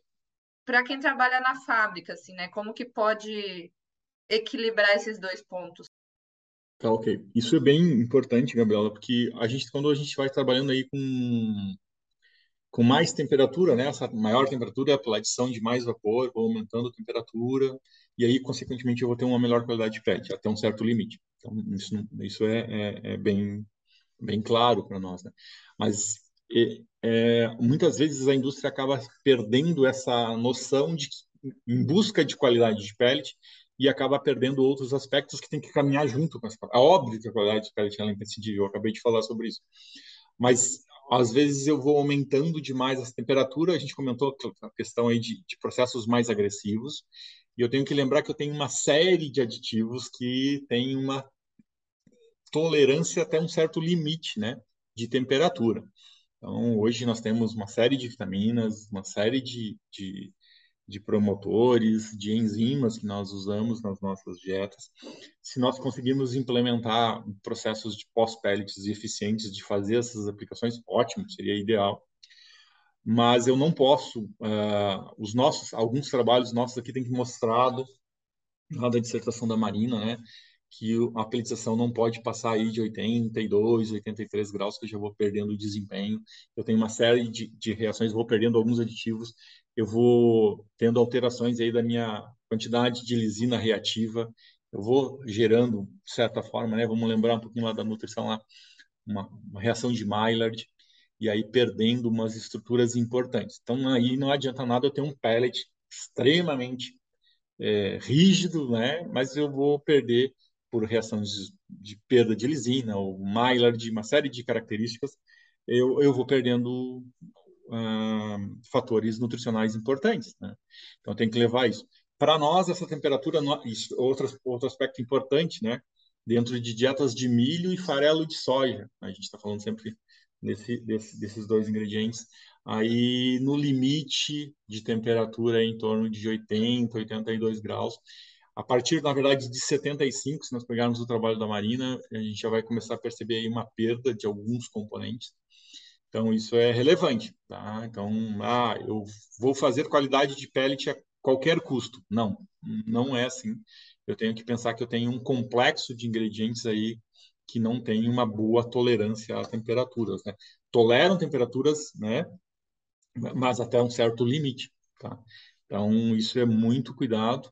para quem trabalha na fábrica, assim, né, como que pode equilibrar esses dois pontos? Tá, ok. Isso é bem importante, Gabriela, porque a gente, quando a gente vai trabalhando aí com com mais temperatura, né? Essa maior temperatura é pela adição de mais vapor, vou aumentando a temperatura e aí, consequentemente, eu vou ter uma melhor qualidade de PET, até um certo limite. Então, isso, isso é, é, é bem, bem claro para nós, né? Mas é, muitas vezes a indústria acaba perdendo essa noção de em busca de qualidade de pellet, e acaba perdendo outros aspectos que tem que caminhar junto com essa. É óbvio que a qualidade de pellet é imprescindível, eu acabei de falar sobre isso. Mas às vezes eu vou aumentando demais essa temperatura, a gente comentou a questão aí de, de processos mais agressivos, e eu tenho que lembrar que eu tenho uma série de aditivos que tem uma tolerância até um certo limite, né, de temperatura. Então, hoje nós temos uma série de vitaminas, uma série de, de, de promotores, de enzimas que nós usamos nas nossas dietas. Se nós conseguirmos implementar processos de pós-pellets eficientes de fazer essas aplicações, ótimo, seria ideal. Mas eu não posso, uh, os nossos, alguns trabalhos nossos aqui têm que mostrado, lá da dissertação da Marina, né, que a pelletização não pode passar aí de 82, 83 graus, que eu já vou perdendo o desempenho. Eu tenho uma série de, de reações, vou perdendo alguns aditivos, eu vou tendo alterações aí da minha quantidade de lisina reativa, eu vou gerando, de certa forma, né, vamos lembrar um pouquinho lá da nutrição, lá, uma, uma reação de Maillard, e aí perdendo umas estruturas importantes. Então, aí não adianta nada eu ter um pellet extremamente é, rígido, né, mas eu vou perder por reações de, perda de lisina ou Maillard, uma série de características, eu, eu vou perdendo fatores nutricionais importantes. Né? Então, tem que levar isso. Para nós, essa temperatura, isso, outro, outro aspecto importante, né? dentro de dietas de milho e farelo de soja, a gente está falando sempre desse, desse, desses dois ingredientes, aí no limite de temperatura em torno de 80, 82 graus, a partir, na verdade, de 75, se nós pegarmos o trabalho da Marina, a gente já vai começar a perceber aí uma perda de alguns componentes. Então, isso é relevante. Tá? Então, ah, eu vou fazer qualidade de pellet a qualquer custo. Não, não é assim. Eu tenho que pensar que eu tenho um complexo de ingredientes aí que não tem uma boa tolerância a temperaturas. Né? Toleram temperaturas, né? mas até um certo limite. Tá? Então, isso é muito cuidado.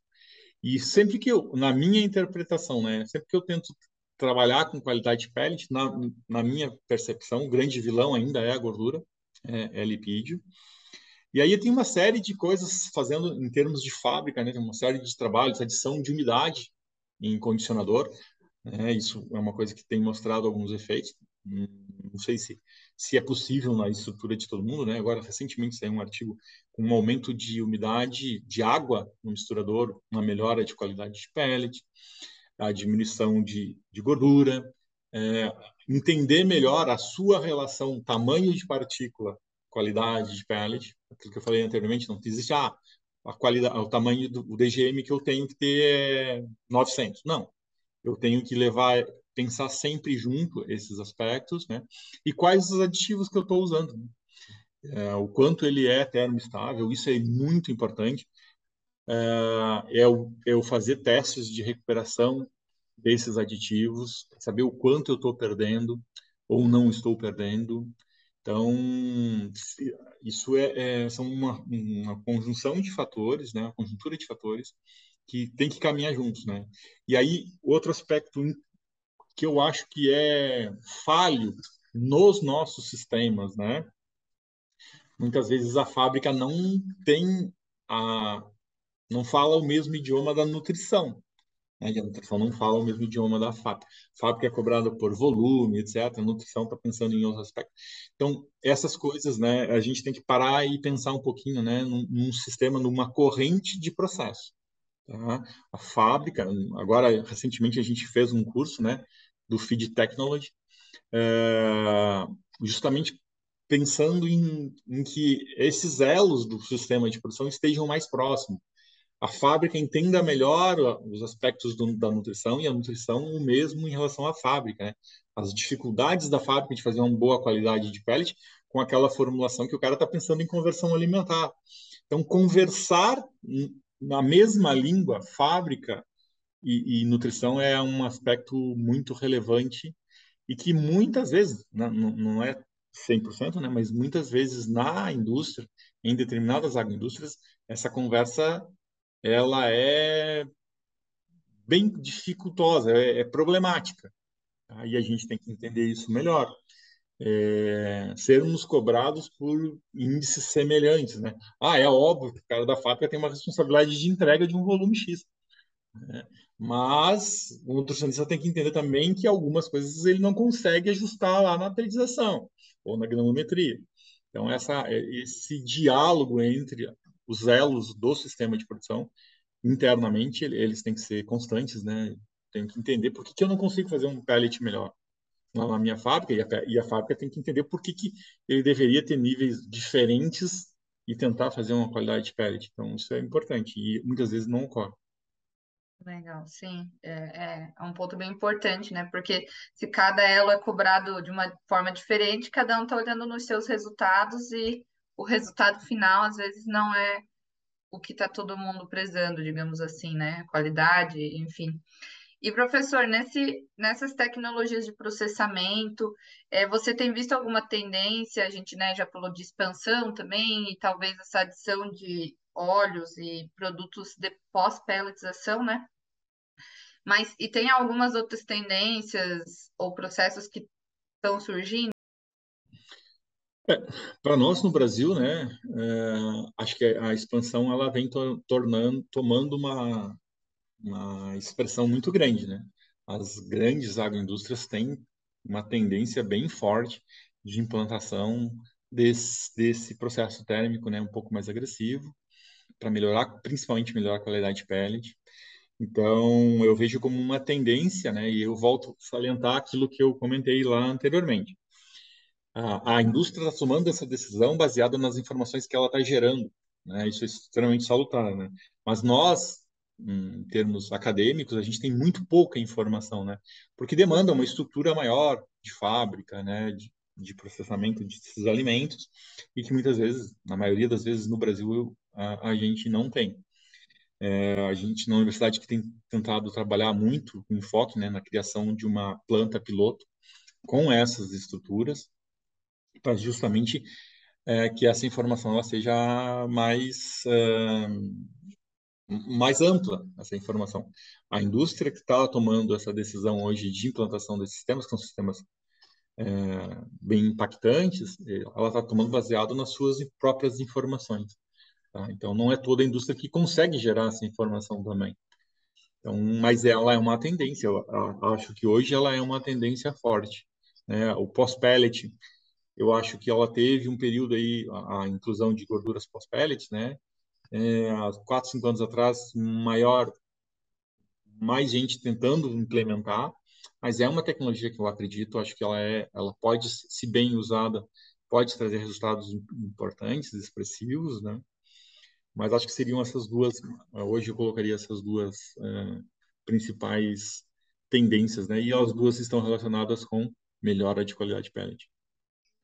E sempre que eu, na minha interpretação, né, sempre que eu tento trabalhar com qualidade de pellet, na, na minha percepção, o grande vilão ainda é a gordura, é, é lipídio. E aí tem uma série de coisas fazendo em termos de fábrica, né, tem uma série de trabalhos, adição de umidade em condicionador, né, isso é uma coisa que tem mostrado alguns efeitos. Não sei se se é possível na estrutura de todo mundo, né? Agora recentemente saiu um artigo com um aumento de umidade de água no misturador, uma melhora de qualidade de pellet, a diminuição de, de gordura, é, entender melhor a sua relação tamanho de partícula, qualidade de pellet, aquilo que eu falei anteriormente, não existe ah, a qualidade, o tamanho do o DGM que eu tenho que ter é 900. Não, eu tenho que levar pensar sempre junto esses aspectos, né? E quais os aditivos que eu estou usando, né? é, o quanto ele é termoestável, isso é muito importante. É, eu, eu fazer testes de recuperação desses aditivos, saber o quanto eu estou perdendo ou não estou perdendo. Então, isso é, é são uma, uma, conjunção de fatores, né? Uma conjuntura de fatores que tem que caminhar juntos, né? E aí, outro aspecto que eu acho que é falho nos nossos sistemas, né? Muitas vezes a fábrica não tem a não fala o mesmo idioma da nutrição. Né? A nutrição não fala o mesmo idioma da. A fábrica é cobrada por volume, etc. A nutrição está pensando em outros aspectos. Então, essas coisas, né, a gente tem que parar e pensar um pouquinho né, num, num sistema, numa corrente de processo. Tá? A fábrica, agora, recentemente, a gente fez um curso né, do Feed Technology, é, justamente pensando em, em, que esses elos do sistema de produção estejam mais próximos. A fábrica entenda melhor os aspectos do, da nutrição e a nutrição o mesmo em relação à fábrica. Né? As dificuldades da fábrica de fazer uma boa qualidade de pellet com aquela formulação que o cara está pensando em conversão alimentar. Então, conversar na mesma língua, fábrica e, e, nutrição é um aspecto muito relevante e que muitas vezes, né, não, não é 100%, né, mas muitas vezes na indústria, em determinadas agroindústrias, essa conversa ela é bem dificultosa, é, é problemática. Tá? E a gente tem que entender isso melhor. É, sermos cobrados por índices semelhantes, né? Ah, é óbvio que o cara da fábrica tem uma responsabilidade de entrega de um volume X. Né? Mas o nutricionista tem que entender também que algumas coisas ele não consegue ajustar lá na periodização ou na granulometria. Então, essa, esse diálogo entre os elos do sistema de produção, internamente, eles têm que ser constantes, né? Tenho que entender por que, que eu não consigo fazer um pellet melhor lá na minha fábrica, e a, e a fábrica tem que entender por que, que ele deveria ter níveis diferentes e tentar fazer uma qualidade de pellet. Então, isso é importante e muitas vezes não ocorre. Legal, sim, é, é, é, um ponto bem importante, né? Porque se cada elo é cobrado de uma forma diferente, cada um está olhando nos seus resultados e o resultado final às vezes não é o que está todo mundo prezando, digamos assim, né? Qualidade, enfim. E, professor, nesse, nessas tecnologias de processamento, é, você tem visto alguma tendência? A gente né, já falou de expansão também, e talvez essa adição de óleos e produtos de pós-pelletização, né? Mas, e tem algumas outras tendências ou processos que estão surgindo? É, para nós no Brasil, né, é, acho que a expansão ela vem to tornando, tomando uma, uma expressão muito grande, né? As grandes agroindústrias têm uma tendência bem forte de implantação desse, desse processo térmico, né, um pouco mais agressivo, para melhorar, principalmente melhorar a qualidade de pellet. Então, eu vejo como uma tendência, né, e eu volto a salientar aquilo que eu comentei lá anteriormente. A, indústria está tomando essa decisão baseada nas informações que ela está gerando, né, isso é extremamente salutar, né, mas nós, em termos acadêmicos, a gente tem muito pouca informação, né? Porque demanda uma estrutura maior de fábrica, né? De, de processamento desses alimentos e que muitas vezes, na maioria das vezes no Brasil, a, a gente não tem. É, a gente na universidade que tem tentado trabalhar muito com enfoque né, na criação de uma planta piloto com essas estruturas para justamente é, que essa informação ela seja mais mais ampla essa informação. A indústria que está tomando essa decisão hoje de implantação desses sistemas, que são sistemas é, bem impactantes, ela está tomando baseado nas suas próprias informações. Tá? Então, não é toda a indústria que consegue gerar essa informação também. Então, mas ela é uma tendência. Eu acho que hoje ela é uma tendência forte. Né? O pós-pellet, eu acho que ela teve um período aí a, a inclusão de gorduras pós-pellets, né? é, há quatro, cinco anos atrás, maior, mais gente tentando implementar, mas é uma tecnologia que eu acredito, acho que ela é, ela pode, se bem usada, pode trazer resultados importantes, expressivos, né? Mas acho que seriam essas duas, hoje eu colocaria essas duas é, principais tendências, né? E as duas estão relacionadas com melhora de qualidade de pellet.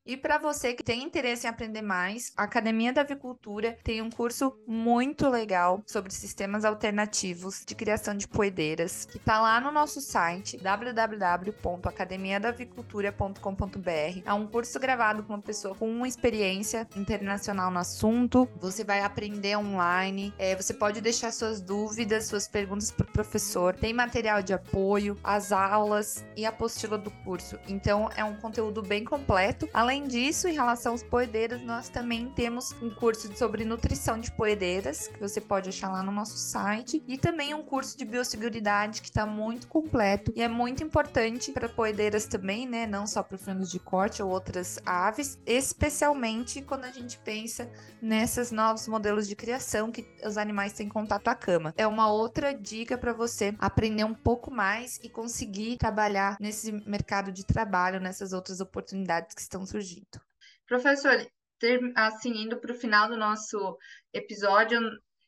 E para você que tem interesse em aprender mais, a Academia da Avicultura tem um curso muito legal sobre sistemas alternativos de criação de poedeiras, que está lá no nosso site www.academiadavicultura.com.br. É um curso gravado com uma pessoa com uma experiência internacional no assunto. Você vai aprender online, é, você pode deixar suas dúvidas, suas perguntas para o professor. Tem material de apoio, as aulas e a apostila do curso. Então é um conteúdo bem completo. Além Além disso, em relação aos poedeiras, nós também temos um curso sobre nutrição de poedeiras, que você pode achar lá no nosso site, e também um curso de biosseguridade que está muito completo e é muito importante para poedeiras também, né? Não só para frangos de corte ou outras aves, especialmente quando a gente pensa nesses novos modelos de criação que os animais têm contato à cama. É uma outra dica para você aprender um pouco mais e conseguir trabalhar nesse mercado de trabalho, nessas outras oportunidades que estão surgindo surgindo. Professor, ter, assim, indo para o final do nosso episódio,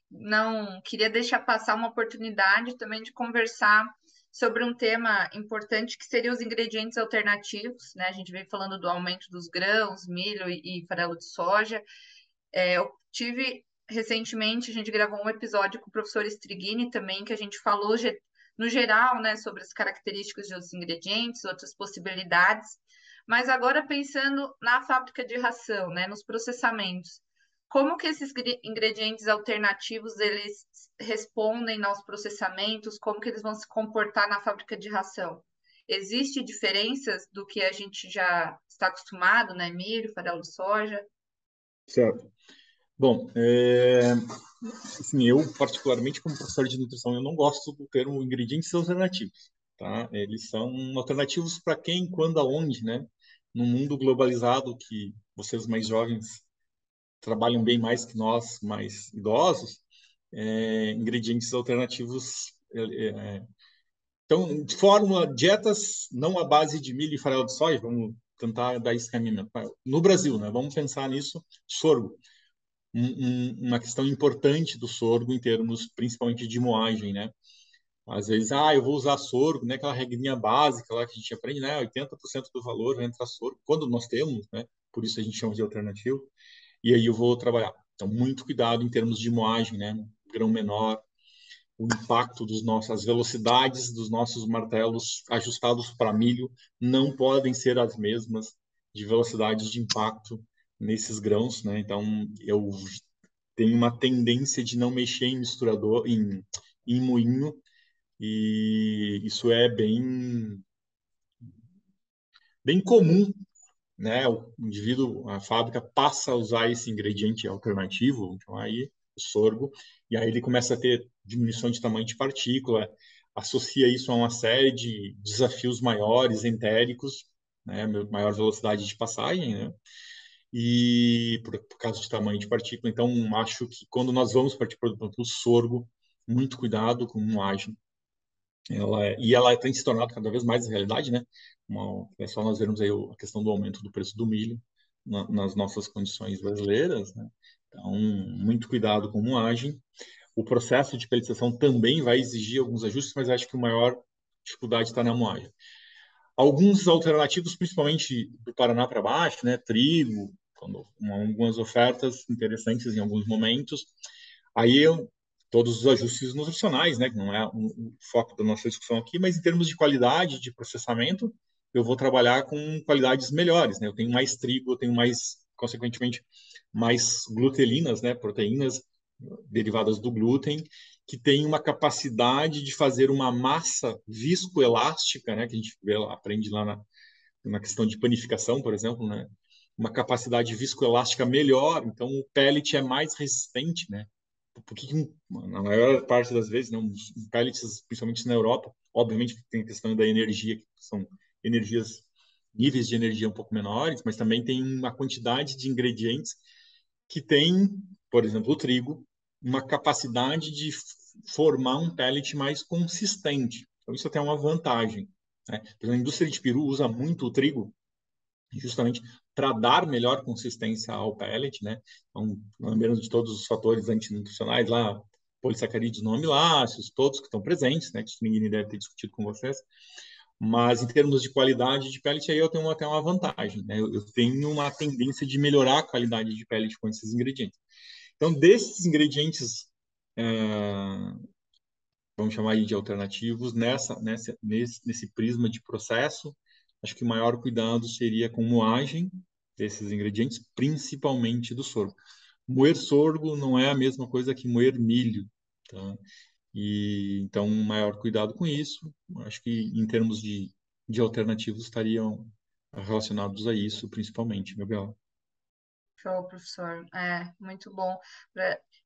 não queria deixar passar uma oportunidade também de conversar sobre um tema importante que seria os ingredientes alternativos, né? A gente vem falando do aumento dos grãos, milho e, e farelo de soja. É, eu tive recentemente, a gente gravou um episódio com o professor Strigini também, que a gente falou no geral, né, sobre as características de outros ingredientes, outras possibilidades. Mas agora pensando na fábrica de ração, né, nos processamentos, como que esses ingredientes alternativos eles respondem aos processamentos, como que eles vão se comportar na fábrica de ração? Existe diferenças do que a gente já está acostumado, né, milho, farelo de soja? Certo. Bom, é, assim, eu particularmente como professor de nutrição, eu não gosto do termo ingredientes alternativos, tá? Eles são alternativos para quem, quando, aonde, né? Num mundo globalizado que vocês mais jovens trabalham bem mais que nós, mais idosos, é, ingredientes alternativos. É, é, então, fórmula, dietas não à base de milho e farelo de soja, vamos tentar dar esse caminho. No Brasil, né? Vamos pensar nisso, sorgo. Um, um, uma questão importante do sorgo em termos principalmente de moagem, né? Às vezes, ah, eu vou usar sorgo, né? Aquela regrinha básica lá que a gente aprende, né? 80% do valor vai entrar sorgo, quando nós temos, né? Por isso a gente chama de alternativo. E aí eu vou trabalhar. Então, muito cuidado em termos de moagem, né? Grão menor, o impacto dos nossos, as velocidades dos nossos martelos ajustados para milho não podem ser as mesmas de velocidade de impacto nesses grãos, né? Então eu tenho uma tendência de não mexer em misturador, em, em moinho, e isso é bem bem comum, né? O indivíduo, a fábrica passa a usar esse ingrediente alternativo, então aí o sorgo, e aí ele começa a ter diminuição de tamanho de partícula, associa isso a uma série de desafios maiores, entéricos, né, maior velocidade de passagem, né, e por, por causa de tamanho de partícula. Então, acho que quando nós vamos partir para o sorgo, muito cuidado com moagem. Ela é, e ela tem se tornado cada vez mais realidade, né? Uma, é só nós vermos aí a questão do aumento do preço do milho na, nas nossas condições brasileiras, né? Então, muito cuidado com moagem. O processo de pelletização também vai exigir alguns ajustes, mas acho que a maior dificuldade está na moagem. Alguns alternativos, principalmente do Paraná para baixo, né, trigo, quando, algumas ofertas interessantes em alguns momentos. Aí eu, todos os ajustes nutricionais, né, não é o, o foco da nossa discussão aqui, mas em termos de qualidade de processamento, eu vou trabalhar com qualidades melhores, né? Eu tenho mais trigo, eu tenho mais, consequentemente, mais glutelinas, né, proteínas derivadas do glúten, que tem uma capacidade de fazer uma massa viscoelástica, né, que a gente aprende lá na, na questão de panificação, por exemplo, né, uma capacidade viscoelástica melhor, então o pellet é mais resistente, né? Porque na maior parte das vezes, não, os pellets, principalmente na Europa, obviamente tem a questão da energia, que são energias níveis de energia um pouco menores, mas também tem uma quantidade de ingredientes que tem, por exemplo, o trigo, uma capacidade de formar um pellet mais consistente. Então, isso até é uma vantagem. Né? A indústria de peru usa muito o trigo justamente para dar melhor consistência ao pellet, né? Então, lembrando de todos os fatores antinutricionais lá, polissacarídeos não amiláceos, todos que estão presentes, né? Que ninguém deve ter discutido com vocês. Mas em termos de qualidade de pellet, aí eu tenho até uma vantagem. Né? Eu, tenho uma tendência de melhorar a qualidade de pellet com esses ingredientes. Então, desses ingredientes, é, vamos chamar de alternativos, nessa, nessa, nesse, nesse prisma de processo, acho que o maior cuidado seria com moagem desses ingredientes, principalmente do sorgo. Moer sorgo não é a mesma coisa que moer milho. Tá? E então, maior cuidado com isso. Acho que em termos de, de alternativos estariam relacionados a isso, principalmente, Gabriel. Show, professor. É, muito bom.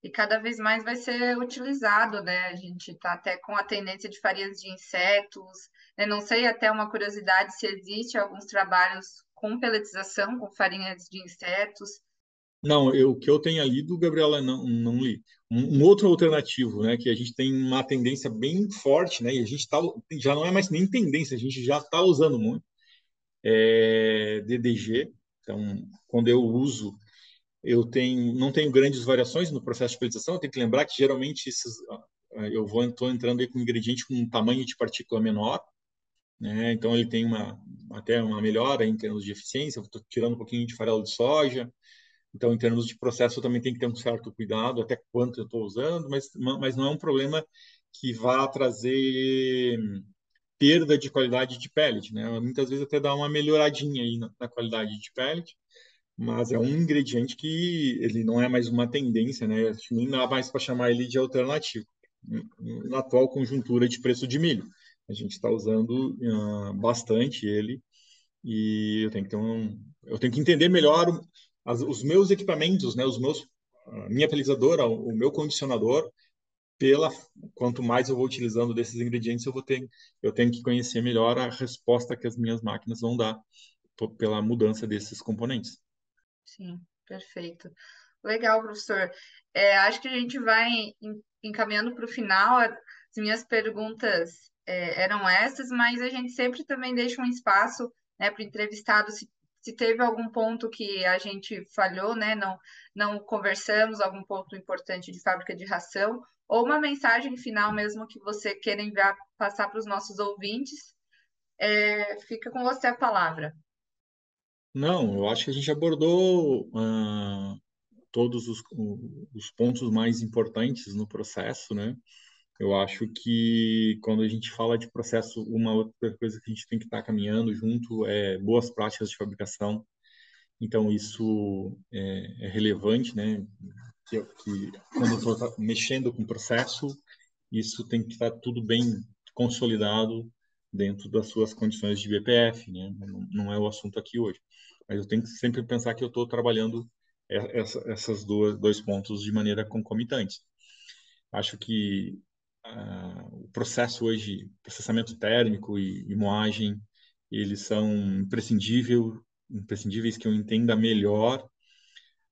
E cada vez mais vai ser utilizado, né? A gente está até com a tendência de farinhas de insetos. Eu não sei, até uma curiosidade, se existe alguns trabalhos com peletização, com farinhas de insetos. Não, eu, o que eu tenho lido, Gabriela, não, não li. Um, um, outro alternativo, né, que a gente tem uma tendência bem forte, né, e a gente tá, já não é mais nem tendência, a gente já está usando muito, é DDG. Então, quando eu uso, eu tenho, não tenho grandes variações no processo de purificação, eu tenho que lembrar que geralmente esses, eu vou estou entrando aí com um ingrediente com um tamanho de partícula menor, né, então ele tem uma, até uma melhora em termos de eficiência, estou tirando um pouquinho de farelo de soja, então, em termos de processo, eu também tem que ter um certo cuidado, até quanto eu estou usando, mas, mas não é um problema que vá trazer perda de qualidade de pellet, né? Muitas vezes até dá uma melhoradinha aí na, na qualidade de pellet, mas é um ingrediente que ele não é mais uma tendência, né? Acho que nem dá mais para chamar ele de alternativo na atual conjuntura de preço de milho. A gente está usando uh, bastante ele e eu tenho que um, eu tenho que entender melhor as, os meus equipamentos, né, os meus a minha pelisadora, o meu condicionador, pela quanto mais eu vou utilizando desses ingredientes, eu vou ter, eu tenho que conhecer melhor a resposta que as minhas máquinas vão dar pela mudança desses componentes. Sim, perfeito. Legal, professor. É, acho que a gente vai encaminhando para o final. As minhas perguntas é, eram essas, mas a gente sempre também deixa um espaço né, para o entrevistado se se teve algum ponto que a gente falhou, né, não, não conversamos, algum ponto importante de fábrica de ração, ou uma mensagem final mesmo que você queira enviar, passar para os nossos ouvintes, é, fica com você a palavra. Não, eu acho que a gente abordou uh, todos os, os pontos mais importantes no processo, né? Eu acho que quando a gente fala de processo, uma outra coisa que a gente tem que estar caminhando junto é boas práticas de fabricação. Então, isso é, é relevante, né? Que, que quando eu estou mexendo com o processo, isso tem que estar tudo bem consolidado dentro das suas condições de BPF, né? Não, não é o assunto aqui hoje. Mas eu tenho que sempre pensar que eu estou trabalhando essa, essas duas dois pontos de maneira concomitante. Acho que o processo hoje, processamento térmico e, e moagem, eles são imprescindível, imprescindíveis que eu entenda melhor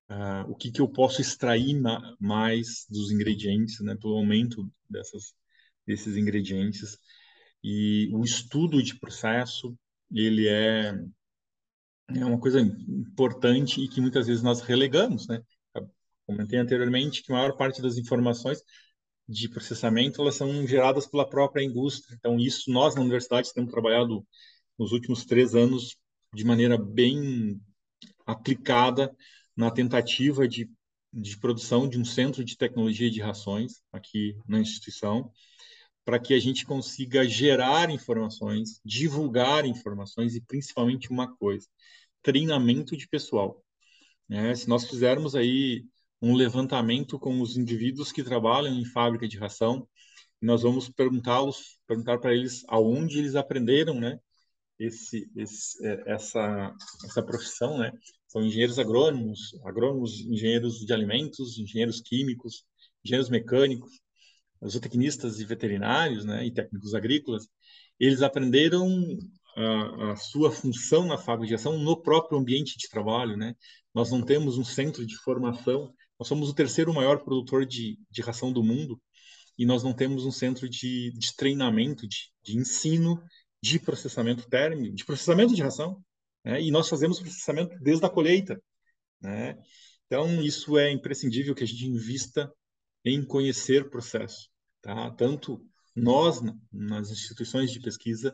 uh, o que, que eu posso extrair mais dos ingredientes, né, pelo aumento dessas, desses ingredientes. E o estudo de processo, ele é, é uma coisa importante e que muitas vezes nós relegamos, né? Comentei anteriormente que a maior parte das informações de processamento, elas são geradas pela própria indústria. Então, isso nós na universidade temos trabalhado nos últimos três anos de maneira bem aplicada na tentativa de, de produção de um centro de tecnologia de rações aqui na instituição, para que a gente consiga gerar informações, divulgar informações e principalmente uma coisa, treinamento de pessoal. É, se nós fizermos aí um levantamento com os indivíduos que trabalham em fábrica de ração. Nós vamos perguntá-los, perguntar para eles aonde eles aprenderam, né? Esse, esse, é, essa, essa profissão, né? São engenheiros agrônomos, agrônomos, engenheiros de alimentos, engenheiros químicos, engenheiros mecânicos, zootecnistas e veterinários, né? E técnicos agrícolas. Eles aprenderam a, a, sua função na ração no próprio ambiente de trabalho, né? Nós não temos um centro de formação nós somos o terceiro maior produtor de, de ração do mundo e nós não temos um centro de, de treinamento, de, de ensino de processamento térmico, de processamento de ração. Né? E nós fazemos processamento desde a colheita. Né? Então, isso é imprescindível que a gente invista em conhecer o processo. Tá? Tanto nós, nas instituições de pesquisa,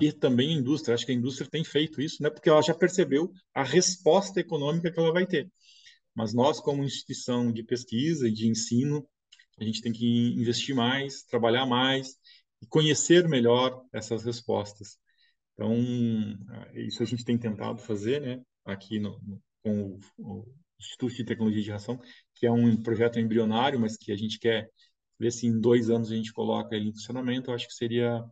e também a indústria. Acho que a indústria tem feito isso, né? porque ela já percebeu a resposta econômica que ela vai ter. Mas nós, como instituição de pesquisa e de ensino, a gente tem que investir mais, trabalhar mais e conhecer melhor essas respostas. Então, isso a gente tem tentado fazer, né, aqui no, no, com o, o Instituto de Tecnologia de Ração, que é um projeto embrionário, mas que a gente quer ver se em dois anos a gente coloca ele em funcionamento. Eu acho que seria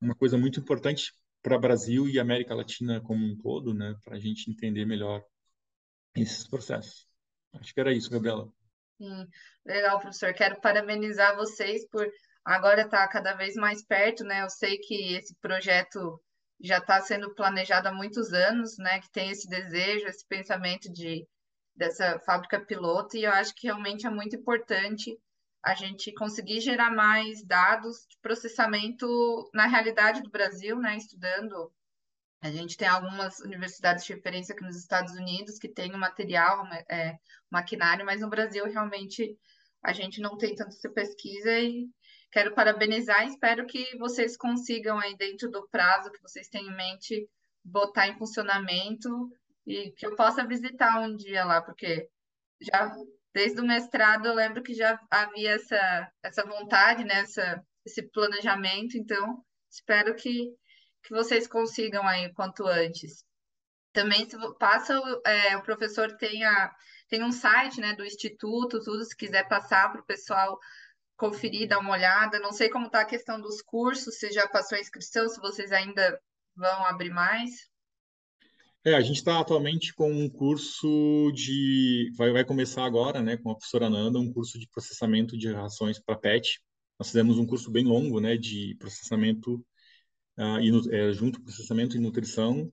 uma coisa muito importante para Brasil e América Latina como um todo, né, para a gente entender melhor esses processos. Acho que era isso, Gabriela. Sim, legal, professor. Quero parabenizar vocês por agora estar tá cada vez mais perto, né? Eu sei que esse projeto já está sendo planejado há muitos anos, né? Que tem esse desejo, esse pensamento de dessa fábrica piloto, e eu acho que realmente é muito importante a gente conseguir gerar mais dados de processamento na realidade do Brasil, né? Estudando a gente tem algumas universidades de referência aqui nos Estados Unidos que tem o material, é, maquinário, mas no Brasil realmente a gente não tem tanto essa pesquisa e quero parabenizar e espero que vocês consigam aí dentro do prazo que vocês têm em mente botar em funcionamento e que eu possa visitar um dia lá, porque já desde o mestrado eu lembro que já havia essa, essa vontade, né, essa, esse planejamento, então espero que que vocês consigam aí quanto antes. Também se passa, é, o professor tem, a, tem um site né, do Instituto, tudo, se quiser passar para o pessoal conferir, dar uma olhada. Não sei como está a questão dos cursos, se já passou a inscrição, se vocês ainda vão abrir mais. É, a gente está atualmente com um curso de. Vai, vai começar agora, né, com a professora Nanda, um curso de processamento de rações para PET. Nós fizemos um curso bem longo, né, de processamento, uh, e, é, junto processamento e nutrição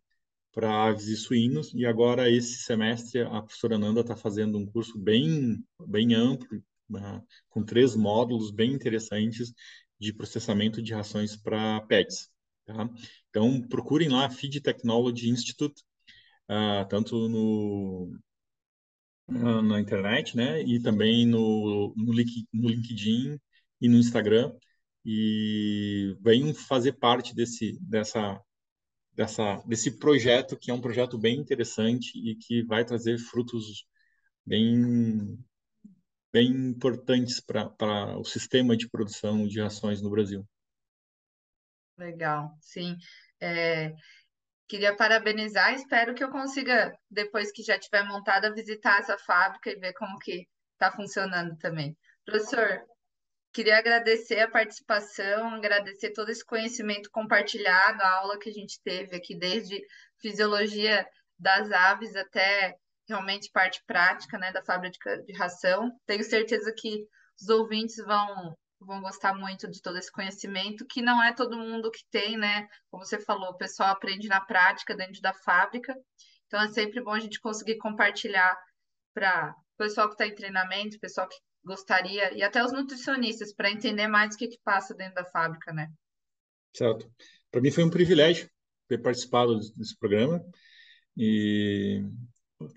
para aves e suínos. E agora, esse semestre, a professora Nanda está fazendo um curso bem, bem amplo, uh, com três módulos bem interessantes de processamento de rações para PETs. Tá? Então, procurem lá Feed Technology Institute uh, tanto no, uh, na internet, né, e também no, no, no LinkedIn e no Instagram, e venham fazer parte desse, dessa, dessa, desse projeto, que é um projeto bem interessante e que vai trazer frutos bem, bem importantes para o sistema de produção de ações no Brasil. Legal, sim. É, Queria parabenizar, espero que eu consiga, depois que já tiver montada, visitar essa fábrica e ver como que está funcionando também. Professor, queria agradecer a participação, agradecer todo esse conhecimento compartilhado, a aula que a gente teve aqui, desde fisiologia das aves até realmente parte prática, né, da fábrica de ração. Tenho certeza que os ouvintes vão vão gostar muito de todo esse conhecimento, que não é todo mundo que tem, né? Como você falou, o pessoal aprende na prática dentro da fábrica. Então é sempre bom a gente conseguir compartilhar para o pessoal que está em treinamento, pessoal que gostaria, e até os nutricionistas, para entender mais o que, que passa dentro da fábrica, né? Certo. Para mim foi um privilégio ter participado desse programa e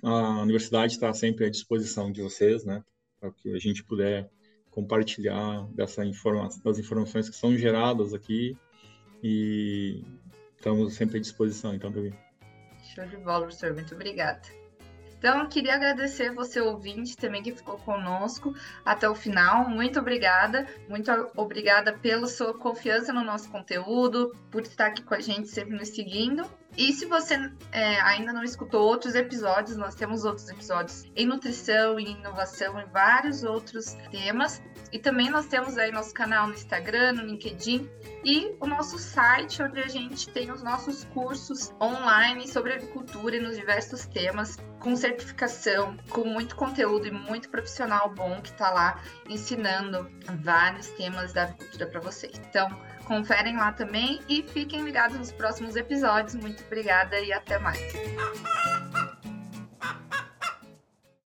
a universidade está sempre à disposição de vocês, né? Para que a gente puder compartilhar dessa informação, das informações que são geradas aqui e estamos sempre à disposição, então, Gabi. Show de bola, professor. Muito obrigada. Então, queria agradecer você, ouvinte, também que ficou conosco até o final. Muito obrigada. Muito obrigada pela sua confiança no nosso conteúdo, por estar aqui com a gente, sempre nos seguindo. E se você é, ainda não escutou outros episódios, nós temos outros episódios em nutrição e inovação e vários outros temas. E também nós temos aí nosso canal no Instagram, no LinkedIn e o nosso site, onde a gente tem os nossos cursos online sobre agricultura e nos diversos temas, com certificação, com muito conteúdo e muito profissional bom que está lá ensinando vários temas da agricultura para vocês. Então, Conferem lá também e fiquem ligados nos próximos episódios. Muito obrigada e até mais.